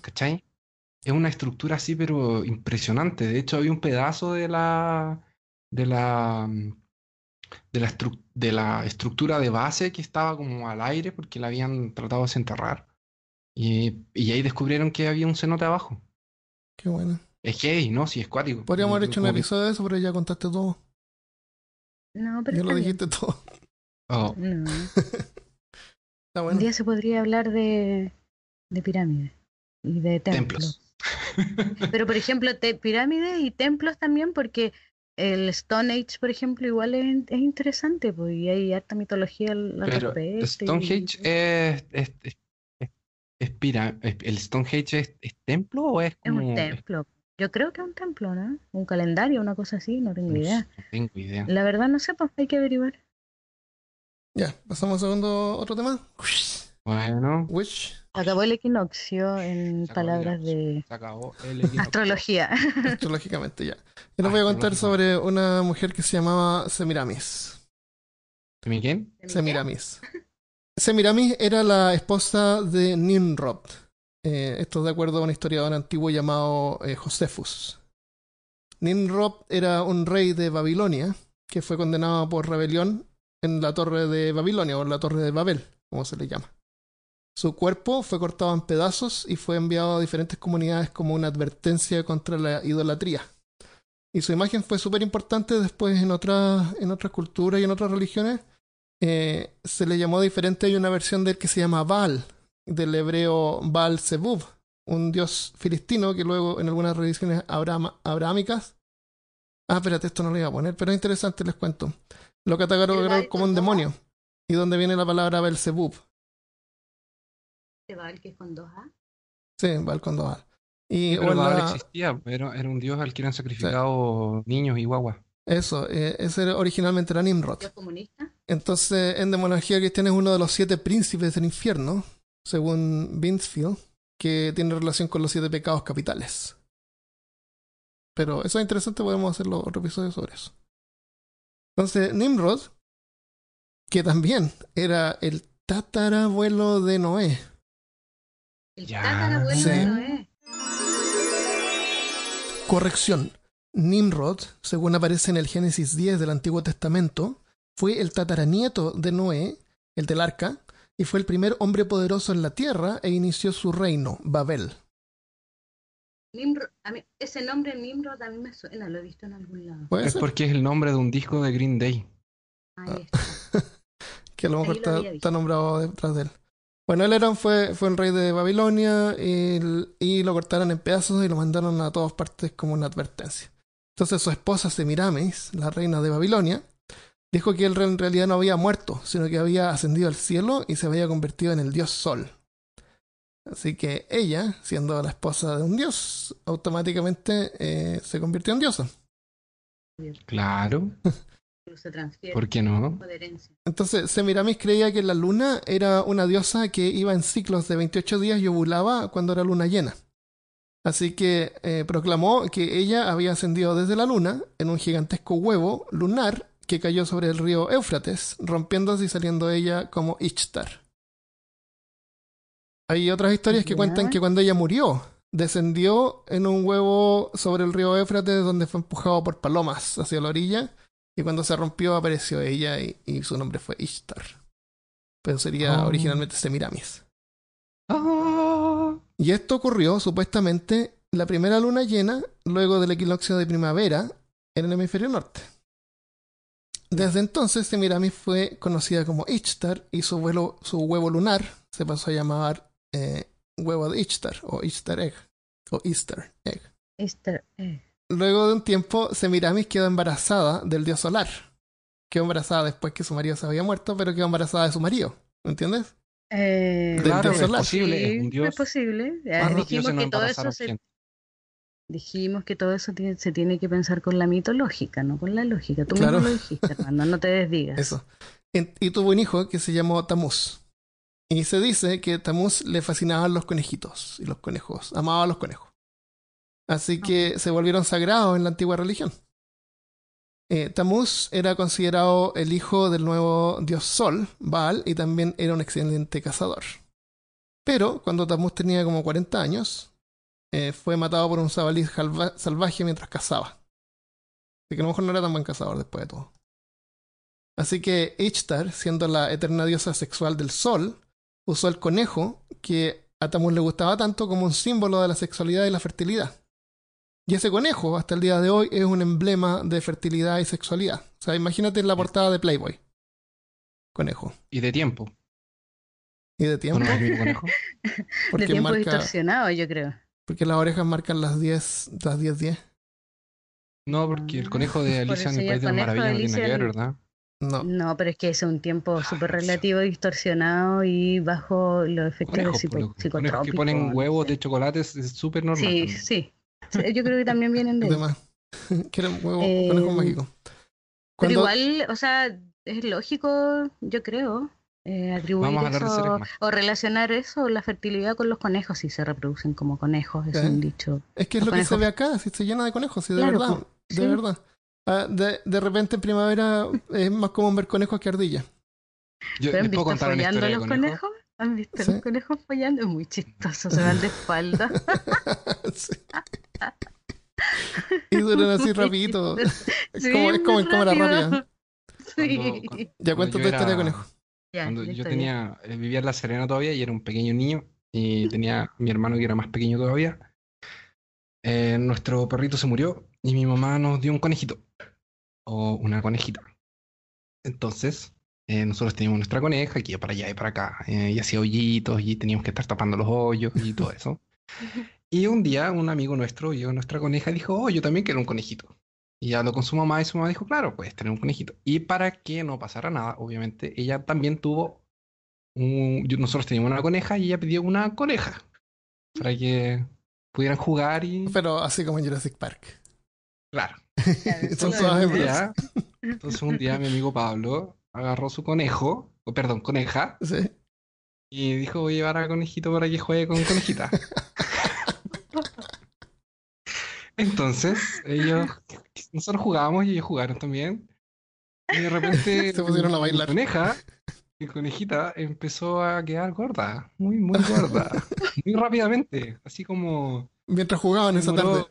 ¿cachai? Es una estructura así, pero impresionante. De hecho, había un pedazo de la, de la, mm, de la, de la estructura de base que estaba como al aire porque la habían tratado de desenterrar. Y, y ahí descubrieron que había un cenote abajo. Qué bueno. Es gay, ¿no? Sí, es cuático. Podríamos haber hecho un episodio de eso, pero ya contaste todo. No, pero Ya lo bien. dijiste todo. Oh, No. Está Un día se podría hablar de, de pirámides y de templos. templos. Pero, por ejemplo, te- pirámides y templos también, porque el Stone Age, por ejemplo, igual es, es interesante, pues, y hay harta mitología al, al Pero respecto. y- Stonehenge es, es, es, es- es pira- es- ¿El Stonehenge es, es templo o es es como.? un templo. Yo creo que es un templo, ¿no? Un calendario, una cosa así, no tengo idea. no tengo idea. La verdad no sé, pues hay que averiguar. Ya, pasamos a segundo otro tema. Bueno, Wish. Acabó el equinoccio en Se palabras equinoccio. de se acabó el equinoccio. astrología. astrológicamente ya. Yo les voy a contar sobre una mujer que se llamaba Semiramis. ¿Mi quién? Semiramis. Semiramis era la esposa de Nimrod. Eh, esto de acuerdo a un historiador antiguo llamado eh, Josefus. Nimrod era un rey de Babilonia que fue condenado por rebelión en la torre de Babilonia o en la torre de Babel, como se le llama. Su cuerpo fue cortado en pedazos y fue enviado a diferentes comunidades como una advertencia contra la idolatría. Y su imagen fue súper importante después en otras, en otras culturas y en otras religiones. Eh, se le llamó diferente. Hay una versión de él que se llama Baal, del hebreo Baal Zebub, un dios filistino que luego en algunas religiones abraham- abrahámicas. Ah, espérate, esto no lo iba a poner, pero es interesante, les cuento. Lo ¿El catalogaron como un demonio. ¿Y dónde viene la palabra Belzebub? Este Baal que es con dos A. Sí, Baal con dos Baal. Y, Pero Baal la- existía, era, era un dios al que eran sacrificados niños y guaguas. Eso, eh, ese era- originalmente era Nimrod. ¿Dios comunista? Entonces, en demonología cristiana es uno de los siete príncipes del infierno, según Binsfield, que tiene relación con los siete pecados capitales. Pero eso es interesante, podemos hacer otro episodio sobre eso. Entonces, Nimrod, que también era el tatarabuelo de Noé. El Ya, tatarabuelo sí. de Noé. Corrección. Nimrod, según aparece en el Génesis 10 del Antiguo Testamento, fue el tataranieto de Noé, el del arca, y fue el primer hombre poderoso en la tierra e inició su reino, Babel. Nimrod, a mí, ese nombre Nimrod a mí me suena, lo he visto en algún lado. ¿Puede Es ser? porque es el nombre de un disco de Green Day. Ahí está. Que a lo mejor lo está nombrado detrás de él. Bueno, él era, fue, fue el rey de Babilonia y, y lo cortaron en pedazos y lo mandaron a todas partes como una advertencia. Entonces su esposa Semiramis, la reina de Babilonia, dijo que él en realidad no había muerto, sino que había ascendido al cielo y se había convertido en el dios Sol. Así que ella, siendo la esposa de un dios, automáticamente eh, se convirtió en diosa. Claro, Se transfiere ¿por qué no? Entonces, Semiramis creía que la luna era una diosa que iba en ciclos de 28 días y ovulaba cuando era luna llena. Así que eh, proclamó que ella había ascendido desde la luna en un gigantesco huevo lunar que cayó sobre el río Éufrates, rompiéndose y saliendo ella como Ishtar. Hay otras historias que cuentan que cuando ella murió, descendió en un huevo sobre el río Éufrates donde fue empujado por palomas hacia la orilla y cuando se rompió apareció ella y, y su nombre fue Ishtar. Pero sería Oh. originalmente Semiramis. Ah, Y esto ocurrió supuestamente la primera luna llena luego del equinoccio de primavera en el hemisferio norte. Desde entonces Semiramis fue conocida como Ishtar y su, vuelo- su huevo lunar se pasó a llamar eh, huevo de Ishtar o Ishtar Egg o Easter Egg. Easter egg. Luego de un tiempo, Semiramis quedó embarazada del dios solar. Quedó embarazada después que su marido se había muerto, pero quedó embarazada de su marido. ¿Me entiendes? Eh, Del claro, dios es solar. posible, sí, es un dios. es posible. Ya, dijimos no que todo eso embarazaron se, gente. Dijimos que todo eso tiene- se tiene que pensar con la mitológica, no con la lógica. Tú Claro. mismo lo dijiste, hermano, no te desdigas. Eso. Y tuvo un hijo que se llamó Tamuz. Y se dice que Tamuz le fascinaban los conejitos y los conejos. Amaba a los conejos. Así que se volvieron sagrados en la antigua religión. Eh, Tamuz era considerado el hijo del nuevo dios Sol, Baal, y también era un excelente cazador. Pero cuando Tamuz tenía como 40 años, eh, fue matado por un jabalí salva- salvaje mientras cazaba. Así que a lo mejor no era tan buen cazador después de todo. Así que Ishtar, siendo la eterna diosa sexual del sol, usó el conejo que a Tamuz le gustaba tanto como un símbolo de la sexualidad y la fertilidad. Y ese conejo, hasta el día de hoy, es un emblema de fertilidad y sexualidad. O sea, imagínate en la portada de Playboy. Conejo. Y de tiempo. Y de ¿O tiempo, de tiempo marca, distorsionado, yo creo. Porque las orejas marcan las 10, las 10, 10. No, porque el conejo de Alicia en el País de las conejo Maravillas no tiene que ver, ¿verdad? No. No, pero es que es un tiempo súper Alicia. relativo, distorsionado y bajo los efectos po, psico- loco. Conejos que psicotrópicos. ponen huevos de chocolates es súper normal. Sí, también. sí. Yo creo que también vienen de. Además, quieren huevo, Eh, conejos mágicos. Pero igual, o sea, es lógico, yo creo, eh, atribuir Vamos a hablar de seres eso o relacionar eso, la fertilidad con los conejos si se reproducen como conejos, es ¿Eh? un dicho. Es que es Los lo que se ve acá, si se llena de conejos, si de Claro, verdad, po, de sí. verdad. Ah, de, de repente en primavera es más común ver conejos que ardillas. Yo ¿Pero les ¿Han puedo visto follando los conejos. conejos? ¿Han visto Sí. los conejos follando? Es muy chistoso, se van de espalda. Sí. Y duran así rapidito. Es como, es como en cámara rápida. Sí. Cuando- cuando- Ya cuento tu historia de conejo. Ya, Cuando yo tenía, eh, vivía en La Serena todavía y era un pequeño niño y tenía mi hermano que era más pequeño todavía. Eh, nuestro perrito se murió y mi mamá nos dio un conejito o una conejita. Entonces, eh, nosotros teníamos nuestra coneja que iba para allá y para acá eh, y hacía hoyitos y teníamos que estar tapando los hoyos y todo eso. Y un día un amigo nuestro vio nuestra coneja y dijo, oh, yo también quiero un conejito. Y habló con su mamá y su mamá dijo, claro, puedes tener un conejito. Y para que no pasara nada, obviamente, ella también tuvo un... nosotros teníamos una coneja y ella pidió una coneja para que pudieran jugar y... Pero así como en Jurassic Park. Claro. Son todas un, día, entonces un día mi amigo Pablo agarró su conejo, o perdón, coneja, Sí. y dijo, voy a llevar al conejito para que juegue con conejita. Entonces, ellos, nosotros jugábamos y ellos jugaron también. Y de repente, Se pusieron a mi bailar. coneja, mi conejita, empezó a quedar gorda, muy, muy gorda, muy rápidamente, así como... Mientras jugaban esa tarde.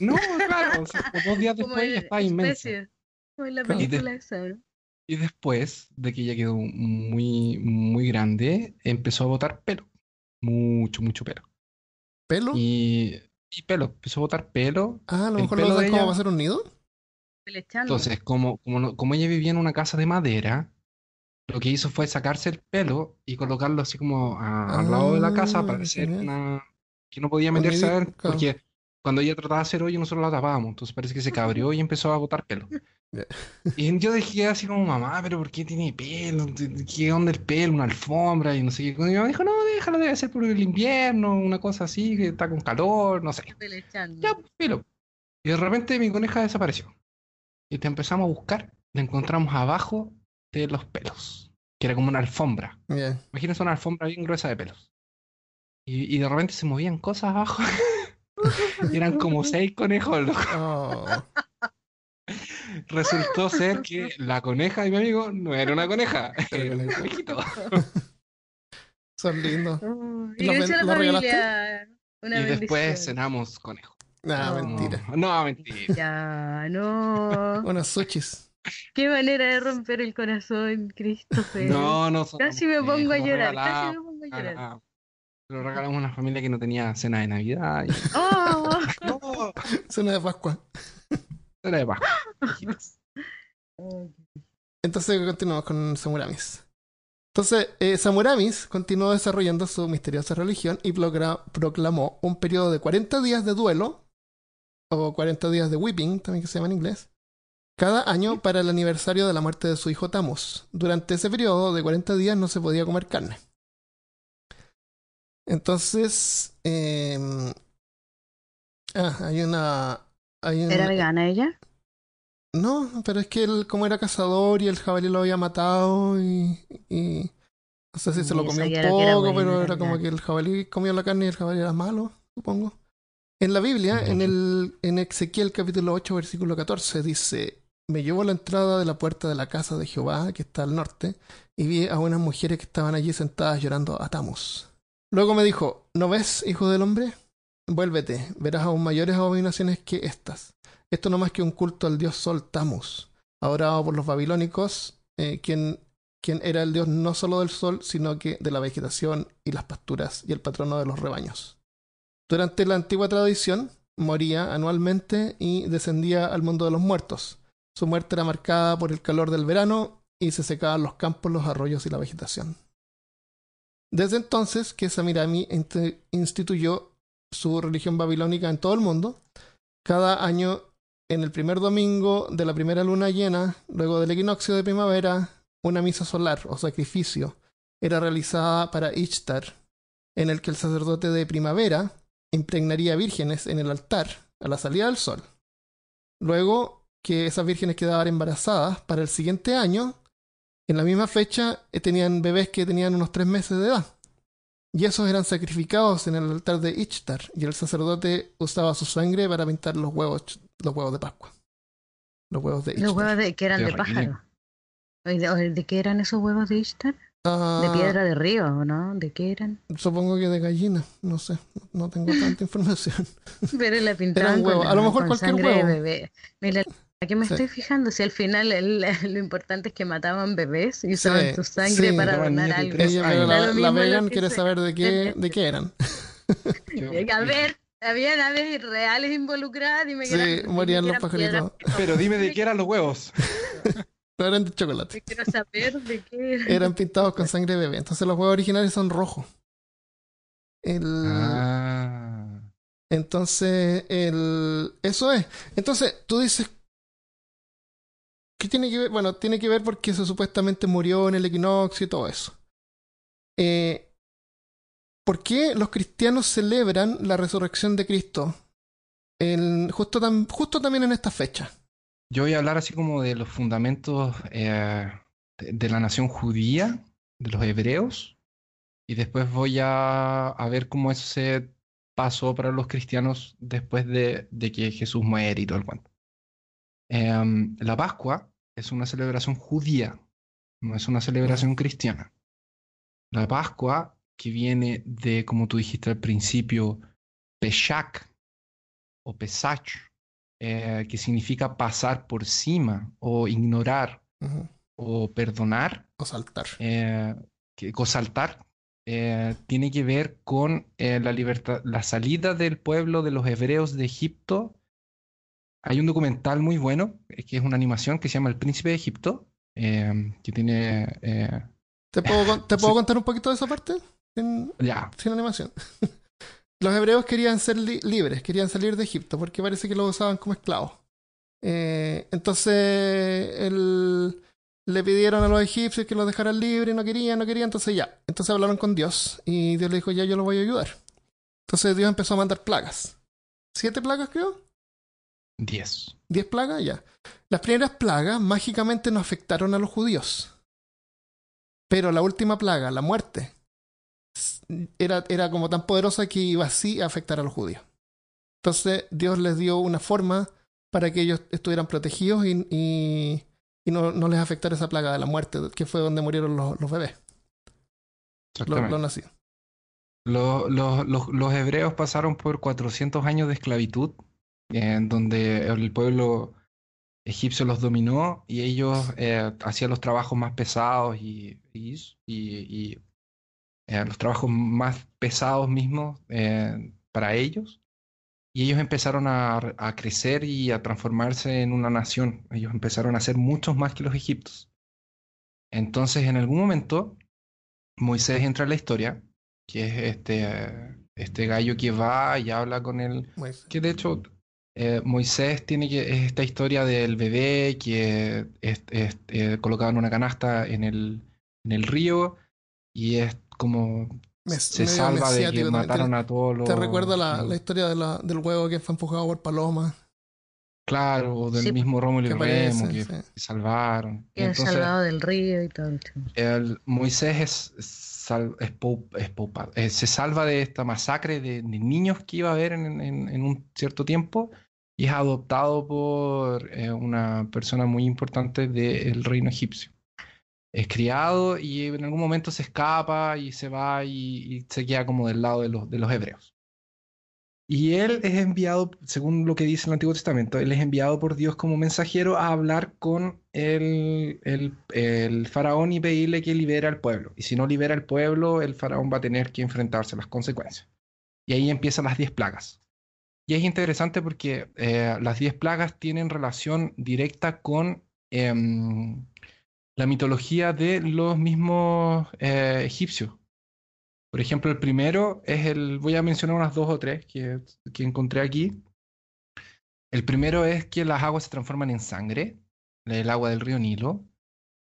No, claro, o sea, dos días después ya en estaba inmensa. Como en la Claro. Y de- película esa, ¿no? Y después de que ella quedó muy, muy grande, empezó a botar pelo. Mucho, mucho pelo. ¿Pelo? Y, y pelo, empezó a botar pelo. Ah, a lo el mejor lo de como ella- para hacer un nido. Entonces, como, como, no- como ella vivía en una casa de madera, lo que hizo fue sacarse el pelo y colocarlo así como a- al lado de la casa Ah, para hacer una... que no podía meterse adentro, claro. porque cuando ella trataba de hacer hoyo nosotros la tapábamos, entonces parece que se cabrió y empezó a botar pelo. Y yo dije así como, mamá, pero ¿por qué tiene pelo? ¿Qué onda el pelo? Una alfombra y no sé qué. Y mi mamá dijo, no, déjalo, debe ser por el invierno, una cosa así, que está con calor, no sé. Ya, filo. Y de repente mi coneja desapareció. Y te empezamos a buscar, la encontramos abajo de los pelos, que era como una alfombra. Ya. Imagínense una alfombra bien gruesa de pelos. Y, y de repente se movían cosas abajo. Y Eran como seis conejos, loco. Oh. Resultó ser que la coneja de mi amigo no era una coneja, era un conejito. Son lindos. Oh, ¿Y a la regalaste? una Y después cenamos conejo. Nah, No. mentira. No, mentira. Ya, no. Unos sushis. Qué manera de romper el corazón, Christopher. No, no Casi me pongo a llorar, casi me pongo a llorar. Lo regalamos a una familia que no tenía cena de Navidad. Y... Oh, No, Cena de Pascua. cena de Pascua. Entonces continuamos con Samuramis. Entonces, eh, Samuramis continuó desarrollando su misteriosa religión y proclamó un periodo de 40 días de duelo, o 40 días de weeping, también que se llama en inglés, cada año para el aniversario de la muerte de su hijo Tamus. Durante ese periodo de 40 días no se podía comer carne. Entonces, eh, ah, hay una... Hay un- ¿Era vegana ella? no, pero es que él, como era cazador y el jabalí lo había matado y. y no sé si se lo comió un era poco, pero era como que el jabalí comió la carne y el jabalí era malo, supongo. En la Biblia, en, el, en Ezequiel capítulo 8, versículo 14, dice: Me llevó a la entrada de la puerta de la casa de Jehová, que está al norte, y vi a unas mujeres que estaban allí sentadas llorando a Tamus. Luego me dijo: ¿No ves, hijo del hombre? Vuélvete, verás aún mayores abominaciones que estas. Esto no más que un culto al dios Sol Tamus, adorado por los babilónicos, eh, quien, quien era el dios no solo del sol, sino que de la vegetación y las pasturas y el patrono de los rebaños. Durante la antigua tradición, moría anualmente y descendía al mundo de los muertos. Su muerte era marcada por el calor del verano y se secaban los campos, los arroyos y la vegetación. Desde entonces que Samirami inst- instituyó su religión babilónica en todo el mundo, cada año en el primer domingo de la primera luna llena, luego del equinoccio de primavera, una misa solar o sacrificio era realizada para Ishtar, en el que el sacerdote de primavera impregnaría vírgenes en el altar a la salida del sol. Luego que esas vírgenes quedaban embarazadas, para el siguiente año, en la misma fecha, eh, tenían bebés que tenían unos tres meses de edad. Y esos eran sacrificados en el altar de Ishtar, y el sacerdote usaba su sangre para pintar los huevos, los huevos de Pascua. Los huevos de Ishtar. Los huevos de, que eran de pájaro. ¿De, de qué eran esos huevos de Ishtar? Ah, De piedra de río, ¿o ¿no? ¿De qué eran? Supongo que de gallina, no sé, no tengo tanta información. Pero la pintaban Eran huevos, con, a lo mejor con cualquier sangre huevo. de bebé. Mira, aquí me Sí. estoy fijando si al final el- lo importante es que mataban bebés y usaban Sí, su sangre sí. para donar algo. Ella, pero la, la que quiere sea. saber de qué, de qué eran. A ver, habían aves reales involucradas, dime que Sí, morían los pajaritos. Pero dime de qué eran los huevos. Pero eran de chocolate. Yo quiero saber de qué eran. Eran pintados con sangre de bebé. Entonces los huevos originales son rojos. El, Ah. Entonces, el, eso es. Entonces, tú dices, ¿qué tiene que ver? Bueno, tiene que ver porque se supuestamente murió en el equinoccio y todo eso. Eh, ¿Por qué los cristianos celebran la resurrección de Cristo justo, tam- justo también en esta fecha? Yo voy a hablar así como de los fundamentos eh, de, la nación judía, de los hebreos, y después voy a, ver cómo eso se pasó para los cristianos después de, de que Jesús muere y todo el cuento. Em, la Pascua es una celebración judía, no es una celebración cristiana. La Pascua, que viene de, como tú dijiste al principio, Peshach o Pesach, eh, que significa pasar por cima o ignorar o perdonar, O saltar. eh, que, o saltar, eh, tiene que ver con la libertad, la salida del pueblo de los hebreos de Egipto. Hay un documental muy bueno, eh, que es una animación que se llama El Príncipe de Egipto, eh, que tiene... eh, ¿Te puedo, te puedo Sí. contar un poquito de esa parte? Sin, ya, sin animación. Los hebreos querían ser li- libres, querían salir de Egipto, porque parece que los usaban como esclavos. Eh, entonces el- le pidieron a los egipcios que los dejaran libres, no querían, no querían, entonces ya. Entonces hablaron con Dios y Dios le dijo, ya yo los voy a ayudar. Entonces Dios empezó a mandar plagas. ¿Siete plagas creo? 10. ¿Diez plagas? Ya. Las primeras plagas mágicamente no afectaron a los judíos. Pero la última plaga, la muerte, era, era como tan poderosa que iba así a afectar a los judíos. Entonces Dios les dio una forma para que ellos estuvieran protegidos y, y, y no, no les afectara esa plaga de la muerte, que fue donde murieron los, los bebés, los, los nacidos. Lo- lo- los, los hebreos pasaron por 400 años de esclavitud, en donde el pueblo egipcio los dominó y ellos eh, hacían los trabajos más pesados y, y, y- y, eh, los trabajos más pesados mismos eh, para ellos. Y ellos empezaron a, a crecer y a transformarse en una nación. Ellos empezaron a ser muchos más que los egipcios. Entonces, en algún momento, Moisés entra en la historia que es este, este gallo que va y habla con él. Moisés. Que de hecho, eh, Moisés tiene que, es esta historia del bebé que es, es, eh, colocado en una canasta en el, en el río y es como Me- se salva de que mataron a todos los. ¿Te recuerda la, los- la historia de la- del huevo que fue empujado por Paloma? Claro, o del Sí, mismo Rómulo y Remo que, sí. que salvaron. Y Que entonces, salvado del río y todo el Moisés es, es eh, se salva de esta masacre de, niños que iba a haber en un cierto tiempo y es adoptado por eh, una persona muy importante del reino egipcio. Es criado y en algún momento se escapa y se va y, y se queda como del lado de los, de los hebreos. Y él es enviado, según lo que dice el Antiguo Testamento, él es enviado por Dios como mensajero a hablar con el, el, el faraón y pedirle que libere al pueblo. Y si no libera al pueblo, el faraón va a tener que enfrentarse a las consecuencias. Y ahí empiezan las 10 plagas. Y es interesante porque eh, las 10 plagas tienen relación directa con em, la mitología de los mismos eh, egipcios. Por ejemplo, el primero es el, voy a mencionar unas dos o tres que, encontré aquí. El primero es que las aguas se transforman en sangre, el agua del río Nilo,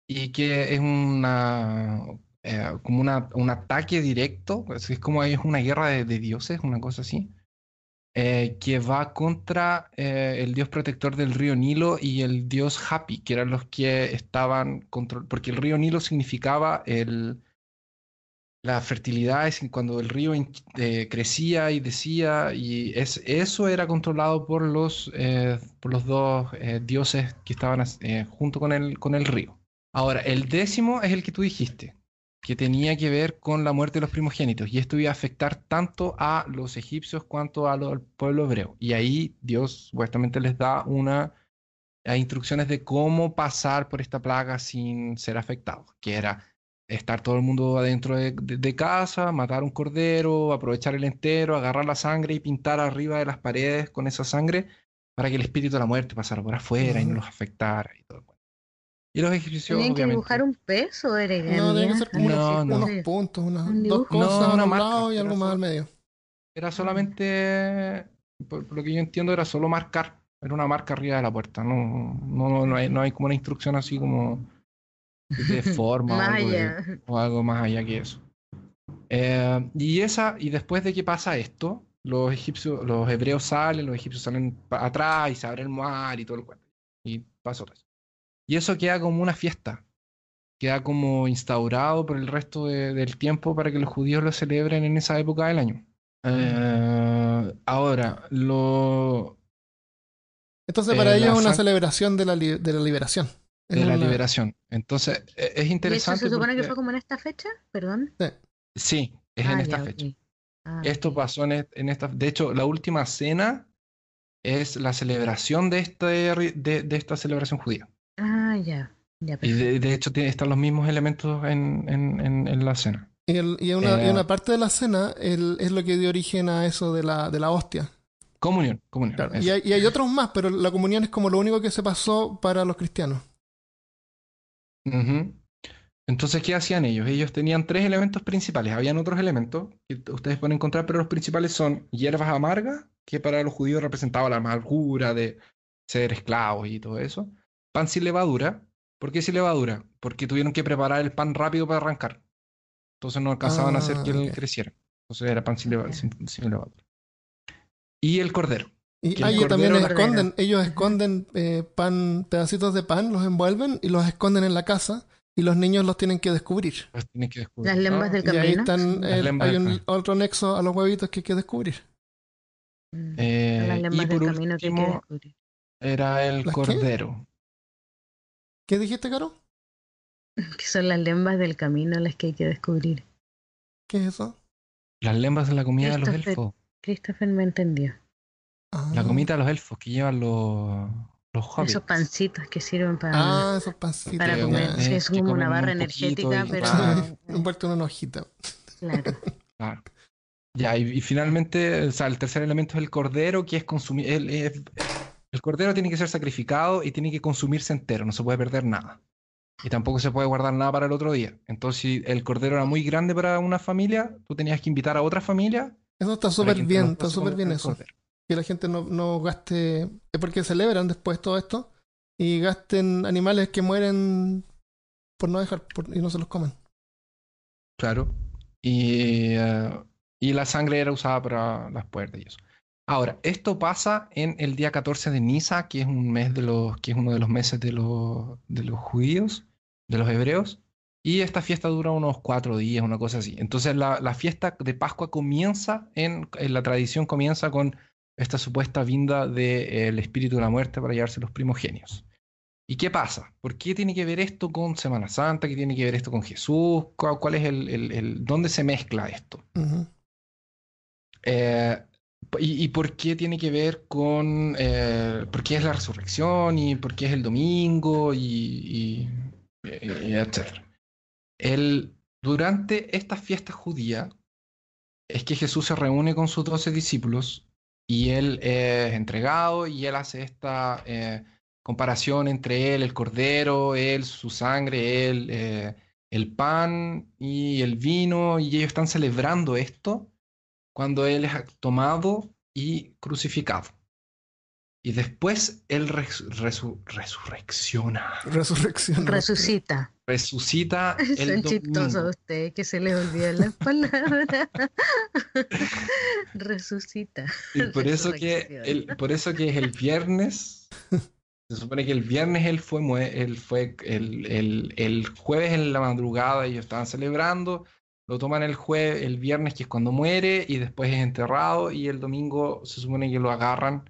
y que es una eh, como una, un ataque directo, es, como es una guerra de, dioses, una cosa así, eh, que va contra eh, el dios protector del río Nilo y el dios Hapi, que eran los que estaban control, porque el río Nilo significaba el, la fertilidad, es cuando el río eh, crecía y decía, y es, eso era controlado por los, eh, por los dos eh, dioses que estaban junto con el, con el río. Ahora, el décimo es el que tú dijiste, que tenía que ver con la muerte de los primogénitos, y esto iba a afectar tanto a los egipcios cuanto a lo- al pueblo hebreo. Y ahí Dios supuestamente les da una instrucciones de cómo pasar por esta plaga sin ser afectados, que era estar todo el mundo adentro de, de- de casa, matar un cordero, aprovechar el entero, agarrar la sangre y pintar arriba de las paredes con esa sangre para que el espíritu de la muerte pasara por afuera y no los afectara y todo. Y los egipcios, ¿Tenían que obviamente, dibujar un pez o era No, que ser como No, unos, no. unos puntos, unas Un dos cosas No, una un marca, lado y algo más al medio. era solamente, por, por lo que yo entiendo, era solo marcar, era una marca arriba de la puerta, no, no, no, hay, no hay como una instrucción así como de forma o Más algo de- allá. o algo más allá que eso. Eh, y esa, y después de que pasa esto, los egipcios, los hebreos salen, los egipcios salen atrás y se abre el mar y todo el cuento. Y pasa todo eso. Y eso queda como una fiesta. Queda como instaurado por el resto de- del tiempo para que los judíos lo celebren en esa época del año. Eh, ahora, lo Entonces, Eh, para ellos la es una celebración de la, li- de la liberación. De la una- liberación. Entonces, e- es ¿Y eso interesante. se supone que fue como en esta fecha? Perdón. Sí, es en Ah, esta ya, fecha. Ah, Esto pasó en, est- en esta. De hecho, la última cena es la celebración de, este, de, de esta celebración judía. Ah, ya. Ya, Y de, de hecho, tiene- están los mismos elementos en, en- en- en la cena. Y, el- y una, y Eh, una parte de la cena el- es lo que dio origen a eso de la, de la hostia. Comunión, comunión. Claro, eso. Y, hay, y hay otros más, pero la comunión es como lo único que se pasó para los cristianos. Entonces, ¿qué hacían ellos? Ellos tenían tres elementos principales. Habían otros elementos que ustedes pueden encontrar, pero los principales son hierbas amargas, que para los judíos representaba la amargura de ser esclavos y todo eso. Pan sin levadura. ¿Por qué sin levadura? Porque tuvieron que preparar el pan rápido para arrancar. Entonces no alcanzaban a hacer que él Ah, ok. creciera. Entonces era pan sin, leva- Ya. sin- sin levadura. Y el cordero. Y ah, el y también esconden, ellos esconden eh, pan, pedacitos de pan, los envuelven y los esconden en la casa y los niños los tienen que descubrir. Los tienen que descubrir. Las lembas Ah, del Y ahí camino. están, el- lembas hay un camino. otro nexo a los huevitos que hay que descubrir. Mm, eh, las y lembas por del camino que hay que descubrir. era el cordero. ¿Qué dijiste, Caro? Que son las lembas del camino las que hay que descubrir. ¿Qué es eso? Las lembas de la comida de los elfos. Christopher me entendió. Ah, La comida de los elfos que llevan los, los hobbits. Esos pancitos que sirven para, Ah, esos pancitos. para comer. Sí, eh, es como una barra un energética, y- pero. Claro. Envuelto en una hojita. Claro. Claro. Ya, y, y finalmente, o sea, el tercer elemento es el cordero, que es consumir. El, el- el cordero tiene que ser sacrificado y tiene que consumirse entero, no se puede perder nada. Y tampoco se puede guardar nada para el otro día. Entonces, si el cordero era muy grande para una familia, tú tenías que invitar a otra familia. Eso está súper bien, está súper bien eso. cordero. Que la gente no, no gaste. Es porque celebran después todo esto y gasten animales que mueren por no dejar por- y no se los comen. Claro. Y, eh, y la sangre era usada para las puertas y eso. Ahora, esto pasa en el día 14 de Nisa, que es un mes de los, que es uno de los meses de los, de los judíos, de los hebreos. Y esta fiesta dura unos cuatro días, una cosa así. Entonces la, la fiesta de Pascua comienza en, en la tradición comienza con esta supuesta vinda del espíritu de la muerte para llevarse los primogenios. ¿Y qué pasa? ¿Por qué tiene que ver esto con Semana Santa? ¿Qué tiene que ver esto con Jesús? ¿Cuál, cuál es el, el- el- dónde se mezcla esto? Eh, y, y por qué tiene que ver con eh, por qué es la resurrección y por qué es el domingo y, y- y- etcétera. El, durante esta fiesta judía es que Jesús se reúne con sus doce discípulos y él es entregado y él hace esta eh, comparación entre él, el cordero, él, su sangre, él, eh, el pan y el vino y ellos están celebrando esto cuando él es tomado y crucificado. Y después él res- resu- resurrecciona. Resurrección. Resucita. Resucita el Son chistosos ustedes, que se les olvidan las palabras. Resucita. Y por eso que el, por eso que es el viernes. Se supone que el viernes él fue, él fue el, el- el jueves en la madrugada ellos estaban celebrando, lo toman el jueves, el viernes que es cuando muere y después es enterrado y el domingo se supone que lo agarran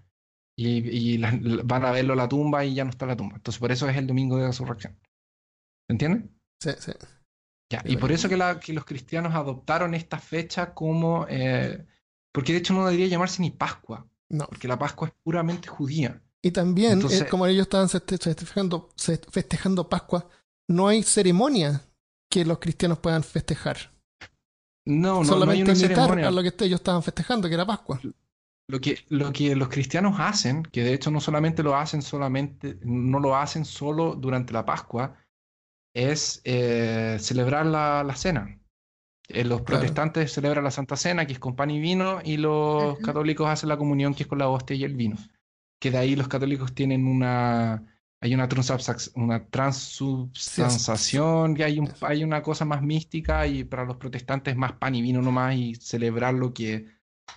y, y la- la- van a verlo la tumba y ya no está la tumba. Entonces por eso es el domingo de resurrección. ¿Se entiende? Sí, sí. Ya, y por eso que, la- que los cristianos adoptaron esta fecha como... eh, porque de hecho no debería llamarse ni Pascua, No. porque la Pascua es puramente judía. Y también, Entonces- eh, como ellos estaban feste- festejando, Pascua, no hay ceremonia que los cristianos puedan festejar. No, no, no hay Solamente una imitar ceremonia. a lo que ellos estaban festejando, que era Pascua. Lo que, lo que los cristianos hacen, que de hecho no solamente lo hacen solamente, no lo hacen solo durante la Pascua, es eh, celebrar la, la cena. Eh, los Claro. protestantes celebran la Santa Cena, que es con pan y vino, y los católicos hacen la comunión, que es con la hostia y el vino. Que de ahí los católicos tienen una, hay una, transubstancia- una transubstanciación, que hay, un- hay una cosa más mística, y para los protestantes más pan y vino nomás, y celebrar lo que,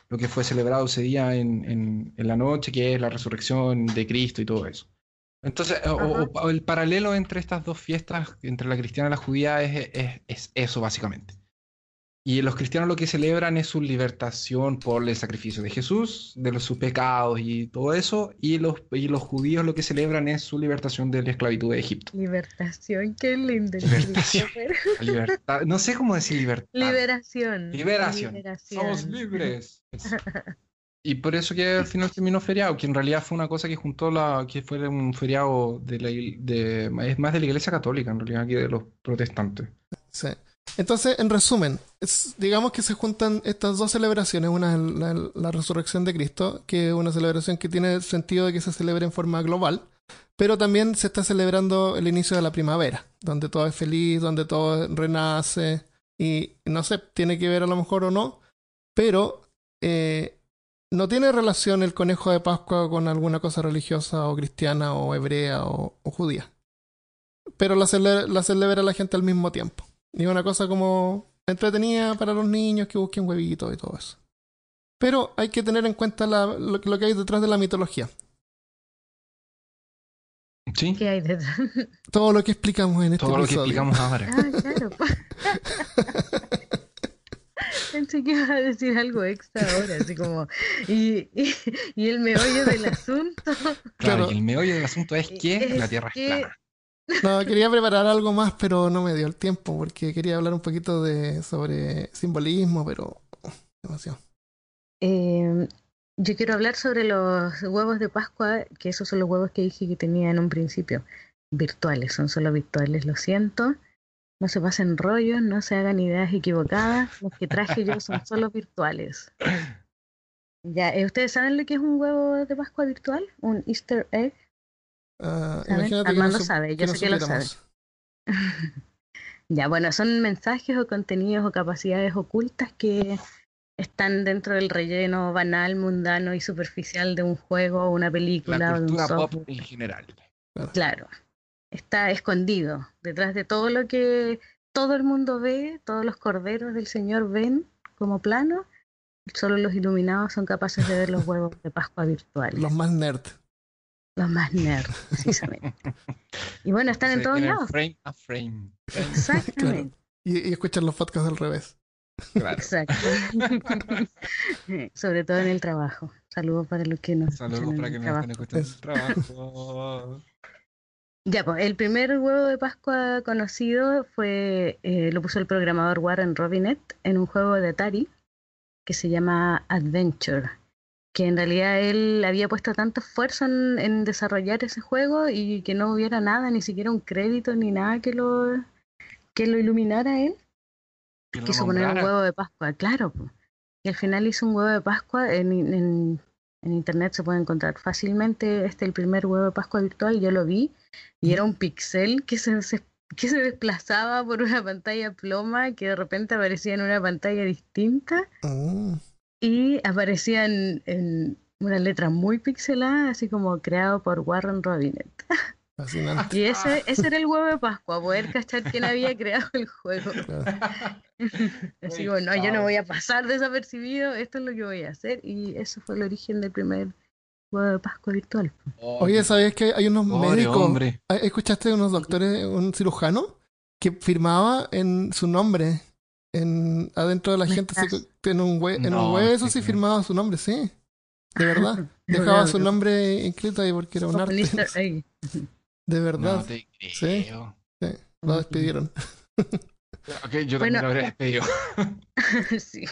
lo que fue celebrado ese día en, en- en la noche, que es la resurrección de Cristo y todo eso. Entonces, o- el paralelo entre estas dos fiestas, entre la cristiana y la judía, es, es- es eso básicamente. Y los cristianos lo que celebran es su libertación por el sacrificio de Jesús, de los, sus pecados y todo eso, y los, y los judíos lo que celebran es su libertación de la esclavitud de Egipto. Liberación, qué lindo. La libertad, no sé cómo decir libertad. Liberación. Liberación. Somos Liberación. libres. Eso. Y por eso que al final terminó feriado, que en realidad fue una cosa que juntó la, que fue un feriado de la, de, es más de la iglesia católica en realidad que de los protestantes. Sí. Entonces, en resumen, es- digamos que se juntan estas dos celebraciones. Una es la, resurrección de Cristo, que es una celebración que tiene sentido de que se celebre en forma global, pero también se está celebrando el inicio de la primavera, donde todo es feliz, donde todo renace, y no sé, tiene que ver a lo mejor o no, pero eh, no tiene relación el conejo de Pascua con alguna cosa religiosa o cristiana o hebrea o, o judía. Pero la, cele- la celebra la gente al mismo tiempo. Y una cosa como entretenida para los niños que busquen huevitos y todo eso. Pero hay que tener en cuenta la- lo, lo que hay detrás de la mitología. ¿Sí? ¿Qué hay detrás? Todo lo que explicamos en este Todo lo que explicamos ahora. Ah, claro. Pensé que iba a decir algo extra ahora, así como. Y, y, y el meollo del asunto. Claro, Claro. y el meollo del asunto es que Es la Tierra que- es plana. No, quería preparar algo más, pero no me dio el tiempo porque quería hablar un poquito de sobre simbolismo, pero demasiado. Eh, yo quiero hablar sobre los huevos de Pascua, que esos son los huevos que dije que tenía en un principio. Virtuales, son solo virtuales, lo siento. No se pasen rollos, no se hagan ideas equivocadas. Los que traje yo son solo virtuales. Ya, eh, ¿ustedes saben lo que es un huevo de Pascua virtual? Un Easter egg. Ah, Armando no sabe, yo que no sé que lo sabe. Ya, bueno, son mensajes o contenidos o capacidades ocultas que están dentro del relleno banal, mundano y superficial de un juego o una película La o de un pop software. en general. Claro, está escondido detrás de todo lo que todo el mundo ve, todos los corderos del Señor ven como plano. Solo los iluminados son capaces de ver los huevos de Pascua virtuales. Los más nerd. Los más nerds, precisamente. Y bueno, están en todos lados. Frame a frame. Exactamente. Y, y escuchan los podcasts al revés. Claro. Exacto. Sobre todo en el trabajo. Saludos para los que nos Saludos para que nos estén escuchando en el trabajo. Ya, pues el primer huevo de Pascua conocido fue, eh, lo puso el programador Warren Robinet en un juego de Atari que se llama Adventure, que en realidad él había puesto tanto esfuerzo en, en desarrollar ese juego y que no hubiera nada, ni siquiera un crédito ni nada que lo, que lo iluminara a él. Que quiso poner un huevo de Pascua, claro. po. Y al final hizo un huevo de Pascua. En, en, en internet se puede encontrar fácilmente este el primer huevo de Pascua virtual. Yo lo vi y era un pixel que se, se- que se desplazaba por una pantalla ploma que de repente aparecía en una pantalla distinta Mm. Y aparecía en, en- una letra muy pixelada, así como creado por Warren Robinet. Fascinante. Y ese, ese era el huevo de Pascua, poder cachar quién había creado el juego. Claro. Así bueno, yo no voy a pasar desapercibido, esto es lo que voy a hacer. Y eso fue el origen del primer huevo de Pascua virtual. Oye, ¿sabías que hay unos Pobre médicos? hombre. ¿Escuchaste de unos doctores, un cirujano, que firmaba en su nombre en adentro de la Me gente, que en un, hue- en un No, hueso sí, sí firmaba su nombre, sí. De verdad. Dejaba su no. nombre inscrito ahí porque era un arte. un. De No verdad. Sí. Lo despidieron. Ok, yo también Bueno. lo habría despedido. Sí.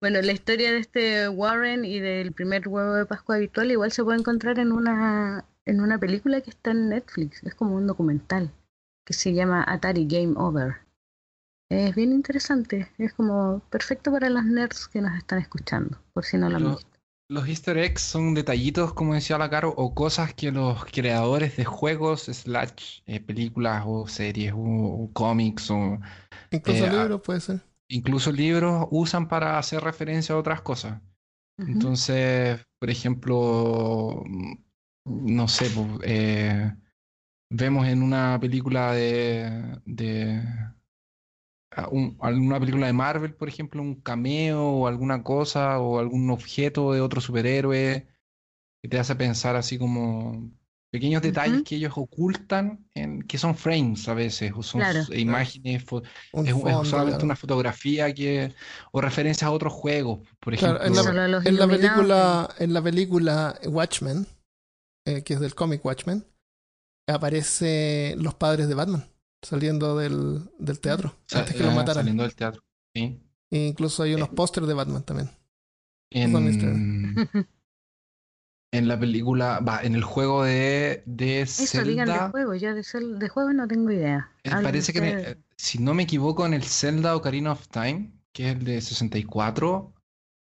Bueno, la historia de este Warren y del primer huevo de Pascua habitual igual se puede encontrar en una, en una película que está en Netflix. Es como un documental que se llama Atari Game Over. Es bien interesante. Es como perfecto para los nerds que nos están escuchando, por si no lo han visto. Los easter eggs son detallitos, como decía la Caro, o cosas que los creadores de juegos, slash, eh, películas o series o, o cómics o Incluso Eh, libros puede ser. incluso libros usan para hacer referencia a otras cosas. Entonces, por ejemplo, no sé, pues, eh, vemos en una película de, un- alguna película de Marvel, por ejemplo, un cameo o alguna cosa o algún objeto de otro superhéroe que te hace pensar así como pequeños detalles que ellos ocultan en que son frames a veces o son Claro. s- imágenes, Un es, solamente claro. una fotografía que o referencias a otros juegos, por Claro, ejemplo. en la, en película, en la película Watchmen, eh, que es del cómic Watchmen, aparece los padres de Batman saliendo del, del teatro Sa- antes que lo mataran. Saliendo del teatro. Sí. E incluso hay unos Eh. pósters de Batman también. En, en la película, va, en el juego de, de Eso digan de Zelda, juego, yo de, de juego no tengo idea. eh, parece que, en el- ustedes. eh, si no me equivoco, en el Zelda Ocarina of Time, que es el de 64,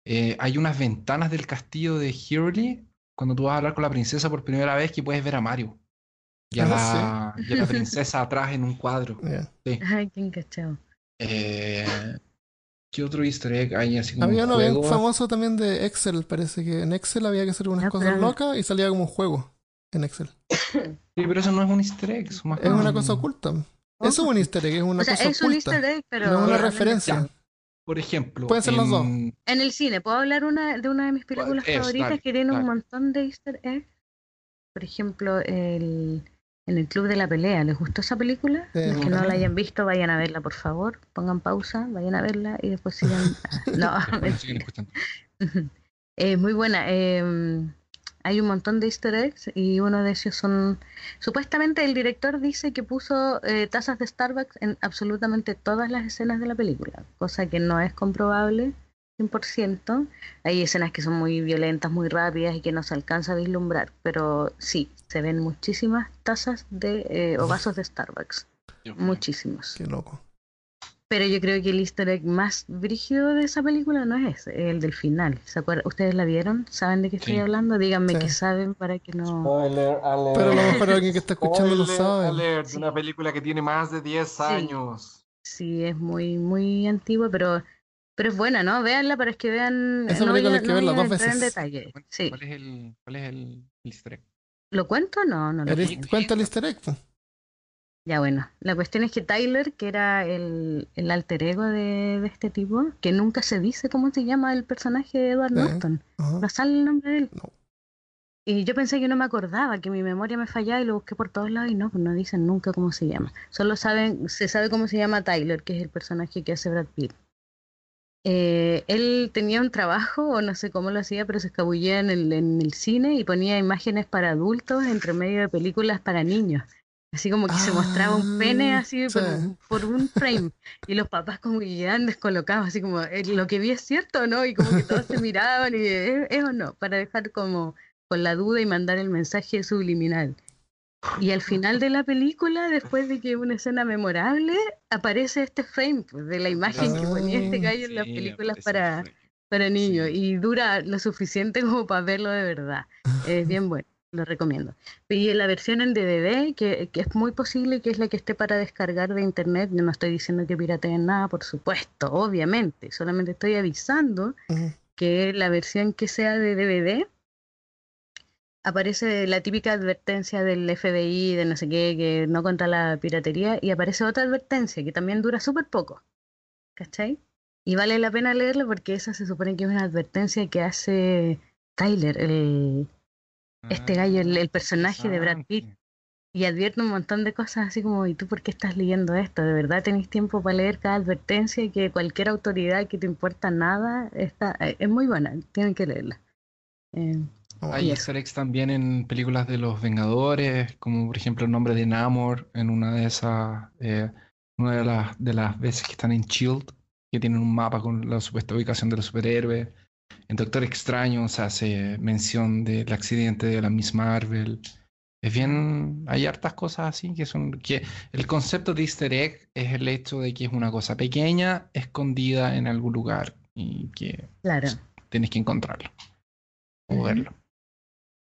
eh, hay unas ventanas del castillo de Hyrule cuando tú vas a hablar con la princesa por primera vez que puedes ver a Mario. Y a Ah, la, y a la princesa atrás en un cuadro. Sí. Ay, qué encachado. Eh, ¿qué otro easter egg hay así como Había uno bien juego? famoso también de Excel, parece que en Excel había que hacer unas Ah, cosas locas y salía como un juego en Excel. Sí, pero eso no es un easter egg, más Es una cosa oculta. Eso es un easter egg, es una O sea, cosa es un easter egg, pero... no es una referencia. Por ejemplo, Pueden ser los dos. en- el cine, ¿puedo hablar una, de una de mis películas Eso, favoritas dale, que tiene un montón de easter eggs? Por ejemplo, el, en el Club de la Pelea. ¿Les gustó esa película? Sí, Los que no la hayan visto, vayan a verla, por favor. Pongan pausa, vayan a verla y después sigan... Ah, no. Es muy buena. eh, hay un montón de easter eggs y uno de ellos son... Supuestamente el director dice que puso eh, tazas de Starbucks en absolutamente todas las escenas de la película, cosa que no es comprobable 100%. Hay escenas que son muy violentas, muy rápidas y que no se alcanza a vislumbrar, pero sí, se ven muchísimas tazas de eh, o vasos de Starbucks, muchísimos. Qué loco. Pero yo creo que el easter egg más brígido de esa película no es ese, el del final. ¿Se acuerdan? ¿Ustedes la vieron? ¿Saben de qué estoy Sí. hablando? Díganme Sí. que saben para que no... Spoiler alert. Pero a lo mejor alguien que está escuchando lo sabe. alert, Sí. Una película que tiene más de 10 años. Sí, es muy, muy antigua, pero, pero es buena, ¿no? Véanla para que vean... Esa no película hay que no verla dos entrar en veces. detalle. Sí. ¿Cuál es el, cuál es el, el easter egg? ¿Lo cuento? No, no lo cuento. Cuenta el easter egg. Ya bueno, la cuestión es que Tyler, que era el, el alter ego de, de este tipo, que nunca se dice cómo se llama el personaje de Edward Sí. Norton, no sale el nombre de él. No. Y yo pensé que no me acordaba, que mi memoria me fallaba y lo busqué por todos lados y no, pues no dicen nunca cómo se llama. Solo saben, se sabe cómo se llama Tyler, que es el personaje que hace Brad Pitt. Eh, él tenía un trabajo, o no sé cómo lo hacía, pero se escabullía en el, en el cine y ponía imágenes para adultos entre medio de películas para niños. Así como que se mostraba un pene Ah, así sí. por, un- por un frame. Y los papás como que quedaban descolocados, así como, "Eh, ¿lo que vi es cierto o no? Y como que todos se miraban y, ¿es, es o no? Para dejar como con la duda y mandar el mensaje subliminal. Y al final de la película, después de que una escena memorable, aparece este frame pues, de la imagen que ponía este gallo en las Sí, películas aparece el para, para niños Sí. y dura lo suficiente como para verlo de verdad. Es bien bueno, lo recomiendo. Y la versión en DVD, que, que es muy posible que es la que esté para descargar de internet, yo no estoy diciendo que pirateen nada, por supuesto, obviamente, solamente estoy avisando que la versión que sea de DVD aparece la típica advertencia del FBI de no sé qué, que no contra la piratería, y aparece otra advertencia que también dura súper poco. ¿Cachai? Y vale la pena leerla porque esa se supone que es una advertencia que hace Tyler, el, este gallo, el, el personaje de Brad Pitt. Y advierte un montón de cosas así como, ¿y tú por qué estás leyendo esto? ¿De verdad tenéis tiempo para leer cada advertencia y que cualquier autoridad que te importa nada está, eh, es muy buena, tienen que leerla. Eh, Oh, Hay easter eggs también en películas de los Vengadores, como por ejemplo el nombre de Namor en una de esas, eh, una de las, de las veces que están en Shield, que tienen un mapa con la supuesta ubicación de los superhéroes. En Doctor Extraño se hace mención del accidente de la Miss Marvel. Es bien, hay hartas cosas así que son, que el concepto de easter egg es el hecho de que es una cosa pequeña, escondida en algún lugar y que claro. tienes que encontrarlo o verlo.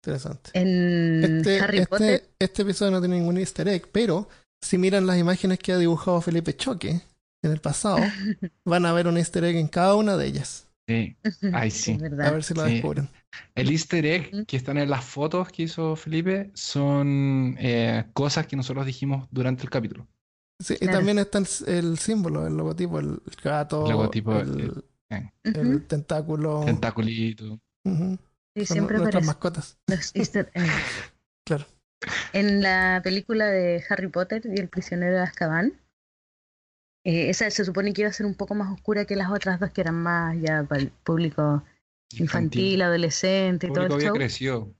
Interesante. En Este, Harry Potter, este, este episodio no tiene ningún easter egg, pero si miran las imágenes que ha dibujado Felipe Choque en el pasado, van a ver un easter egg en cada una de ellas. Sí. Ay, sí. A ver si lo Sí. descubren. El easter egg que están en las fotos que hizo Felipe son eh, cosas que nosotros dijimos durante el capítulo. Sí, y también está el, el símbolo, el logotipo, el gato, El logotipo, el, el- el Ujú. tentáculo. Tentaculito. Ujú. Sí, Son siempre nuestras aparece mascotas. los easter eggs. Claro. En la película de Harry Potter y el prisionero de Azkaban, eh, esa se supone que iba a ser un poco más oscura que las otras dos que eran más ya para el público infantil, adolescente El y todo el había show. crecido.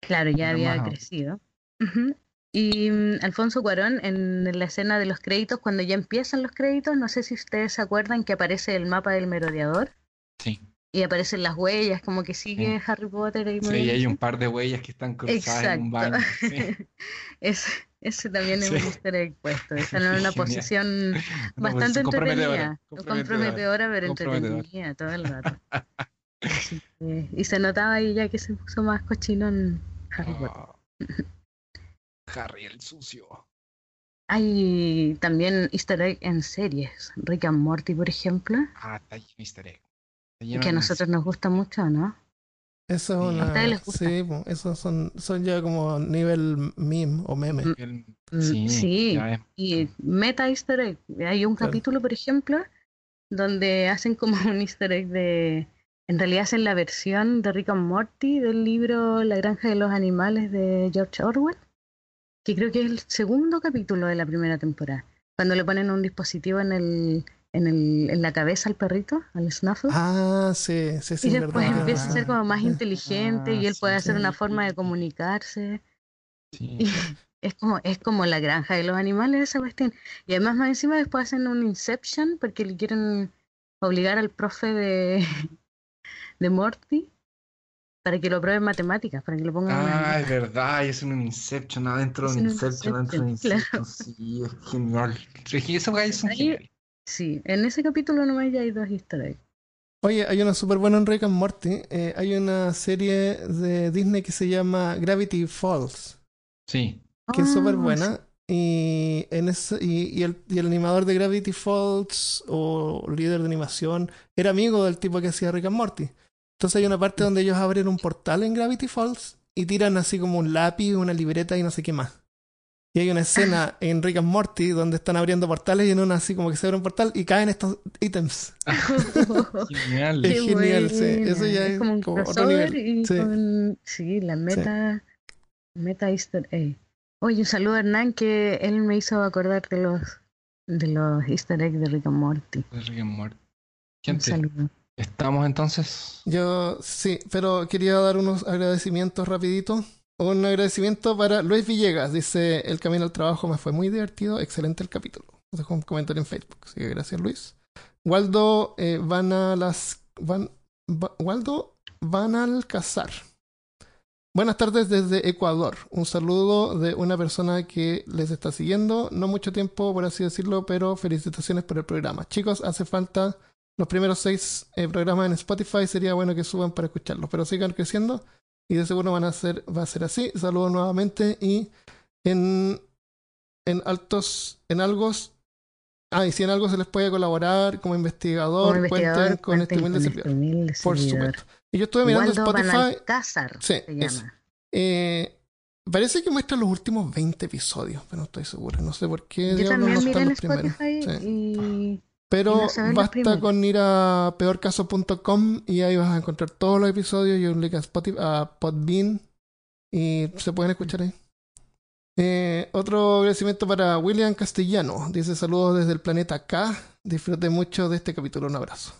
Claro, ya había más- crecido. Y mm, Alfonso Cuarón, en la escena de los créditos, cuando ya empiezan los créditos, no sé si ustedes se acuerdan que aparece el mapa del merodeador Sí. Y aparecen las huellas, como que sigue Sí. Harry Potter ahí Sí, y hay un par de huellas que están cruzadas en un Exacto. baño. Sí. ese, ese también es Sí. un easter egg puesto. Están en una posición bastante entretenida. comprometedora. Comprometedora, pero entretenida todo el rato. Así que- y se notaba ahí ya que se puso más cochino en Harry Potter. Ah. Harry el sucio. Hay también easter egg en series. Rick and Morty, por ejemplo, Ah, está lleno de easter egg. Que a nosotros nos gusta mucho, ¿no? Eso Sí. es una. ¿A ustedes les gusta? Sí, po, esos son, son ya como nivel meme o meme. Mm, el- Mm, Sí, Y meta easter egg. Hay un Claro. capítulo, por ejemplo, donde hacen como un easter egg de... En realidad hacen la versión de Rick and Morty del libro La granja de los animales de George Orwell, que creo que es el segundo capítulo de la primera temporada, cuando le ponen un dispositivo en el, en el, en la cabeza al perrito, al Snuffle. Ah, sí, sí, sí. y es después verdad. empieza a ser como más inteligente y Ah, él puede sí, hacer una sí. forma de comunicarse. sí. Y es como, es como la granja de los animales esa cuestión. Y además más encima después hacen un Inception porque le quieren obligar al profe de, de Morty para que lo apruebe en matemáticas, para que lo pongan en una Ah, nota. es verdad, y es un Inception, adentro de Es un un Inception, adentro de un Inception, Inception. Sí, es genial. Es esos gallos son Ahí-. Sí, en ese capítulo nomás ya hay dos easter eggs. Oye, hay una súper buena en Rick and Morty. Eh, hay una serie de Disney que se llama Gravity Falls, Sí. que es súper Ah, buena. Y, en ese, y, y el, y el animador de Gravity Falls o líder de animación era amigo del tipo que hacía Rick and Morty. Entonces hay una parte donde ellos abren un portal en Gravity Falls y tiran así como un lápiz, una libreta y no sé qué más. Y hay una escena en Rick and Morty donde están abriendo portales y en una así como que se abre un portal y caen estos ítems. Genial. Es Qué genial, sí. buena. Eso ya es como un como otro crossover nivel. y Sí. con sí, la meta meta easter egg. Oye, un saludo a Hernán que él me hizo acordar de los de los easter eggs de Rick and Morty. de Rick and Morty. Un saludo. estamos entonces. Yo sí, pero quería dar unos agradecimientos rapidito. Un agradecimiento para Luis Villegas. Dice, el camino al trabajo me fue muy divertido. Excelente el capítulo. Nos dejó un comentario en Facebook. Así que gracias Luis. Waldo eh, van a las... Waldo van al cazar. Buenas tardes desde Ecuador. Un saludo de una persona que les está siguiendo. No mucho tiempo, por así decirlo, pero felicitaciones por el programa. Chicos, hace falta los primeros seis eh, programas en Spotify. Sería bueno que suban para escucharlos, pero sigan creciendo y de seguro van a ser, va a ser así. Saludos nuevamente y en, en altos, en algos, Ah, y si en algo se les puede colaborar como investigador, Como investigador, cuenten con este humilde servidor. este Por supuesto. Y yo estuve mirando Waldo Spotify. Alcázar Sí, se llama. eso. eh, parece que muestra los últimos 20 episodios, pero no estoy seguro. No sé por qué Yo también no miré en los primeros. Spotify Sí. Pero no basta con ir a peorcaso.com y ahí vas a encontrar todos los episodios y un link a, Spotify, a Podbean y se pueden escuchar ahí. Eh, otro agradecimiento para William Castellano. Dice saludos desde el planeta K. Disfruté mucho de este capítulo. Un abrazo.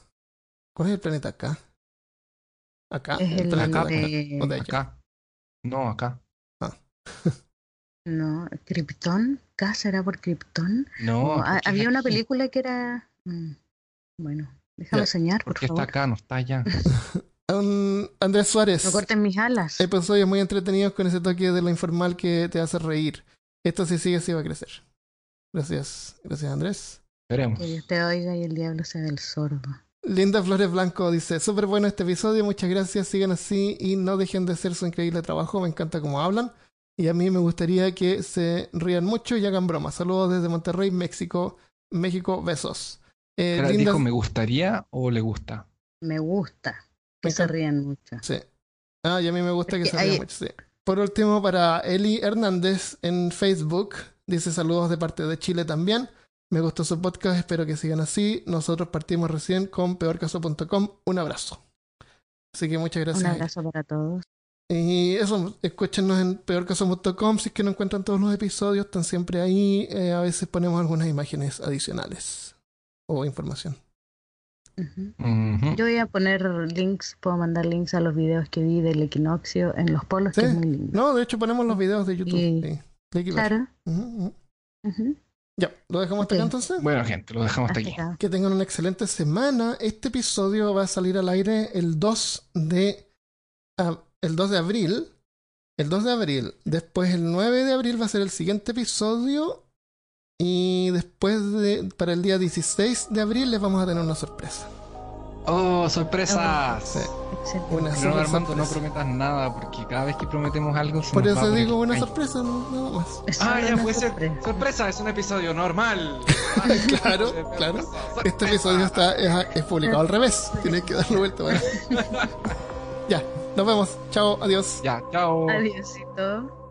¿Cuál es el planeta K? Acá. es el planeta de... ¿O de allá? Acá. No, acá. No, Krypton. ¿K será por Krypton? No. Porque había una película que era... mm, Bueno, déjame Ya, soñar, por Porque está acá, no está allá. Um, Andrés Suárez. No corten mis alas. Episodios muy entretenidos con ese toque de lo informal que te hace reír. Esto si sigue, sí va a crecer. Gracias. Gracias, Andrés. Veremos. Que Dios te oiga y el diablo sea del sordo. Linda Flores Blanco dice, súper bueno este episodio, muchas gracias, sigan así y no dejen de hacer su increíble trabajo, me encanta cómo hablan y a mí me gustaría que se rían mucho y hagan bromas. Saludos desde Monterrey, México, México, besos. Eh, Linda- ¿Dijo me gustaría o le gusta? Me gusta que Me se rían mucho. Sí. Ah, y a mí me gusta que se rían hay- mucho, sí. Por último, para Eli Hernández en Facebook, dice saludos de parte de Chile también. Me gustó su podcast, espero que sigan así. Nosotros partimos recién con peorcaso.com. Un abrazo. Así que muchas gracias. Un abrazo para todos. Y eso, escúchenos en peorcaso.com si es que no encuentran todos los episodios, están siempre ahí. Eh, a veces ponemos algunas imágenes adicionales o información. Yo voy a poner links, puedo mandar links a los videos que vi del equinoccio en los polos, Sí. que es muy lindo. No, de hecho ponemos los videos de YouTube. Y- sí. Claro. Ya, lo dejamos hasta Ok. acá entonces. Bueno, gente, lo dejamos hasta Hasta aquí. acá. Que tengan una excelente semana. Este episodio va a salir al aire el 2 de ah, el 2 de abril. El 2 de abril. Después el 9 de abril va a ser el siguiente episodio. Y después de para el día 16 de abril les vamos a tener una sorpresa. ¡Oh, sorpresas! Sí, Excelente. una No, Armando, no sorpresa. prometas nada, porque cada vez que prometemos algo se Por nos eso digo una sorpresa, no, nada más. Es Ah, ya puede ser. sorpresa. Sorpresa, es un episodio normal. Claro, claro. Este episodio está es, es publicado al revés. Tienes que darle vuelta. ¿vale? ya, nos vemos. Chao, adiós. Ya, chao. Adiósito.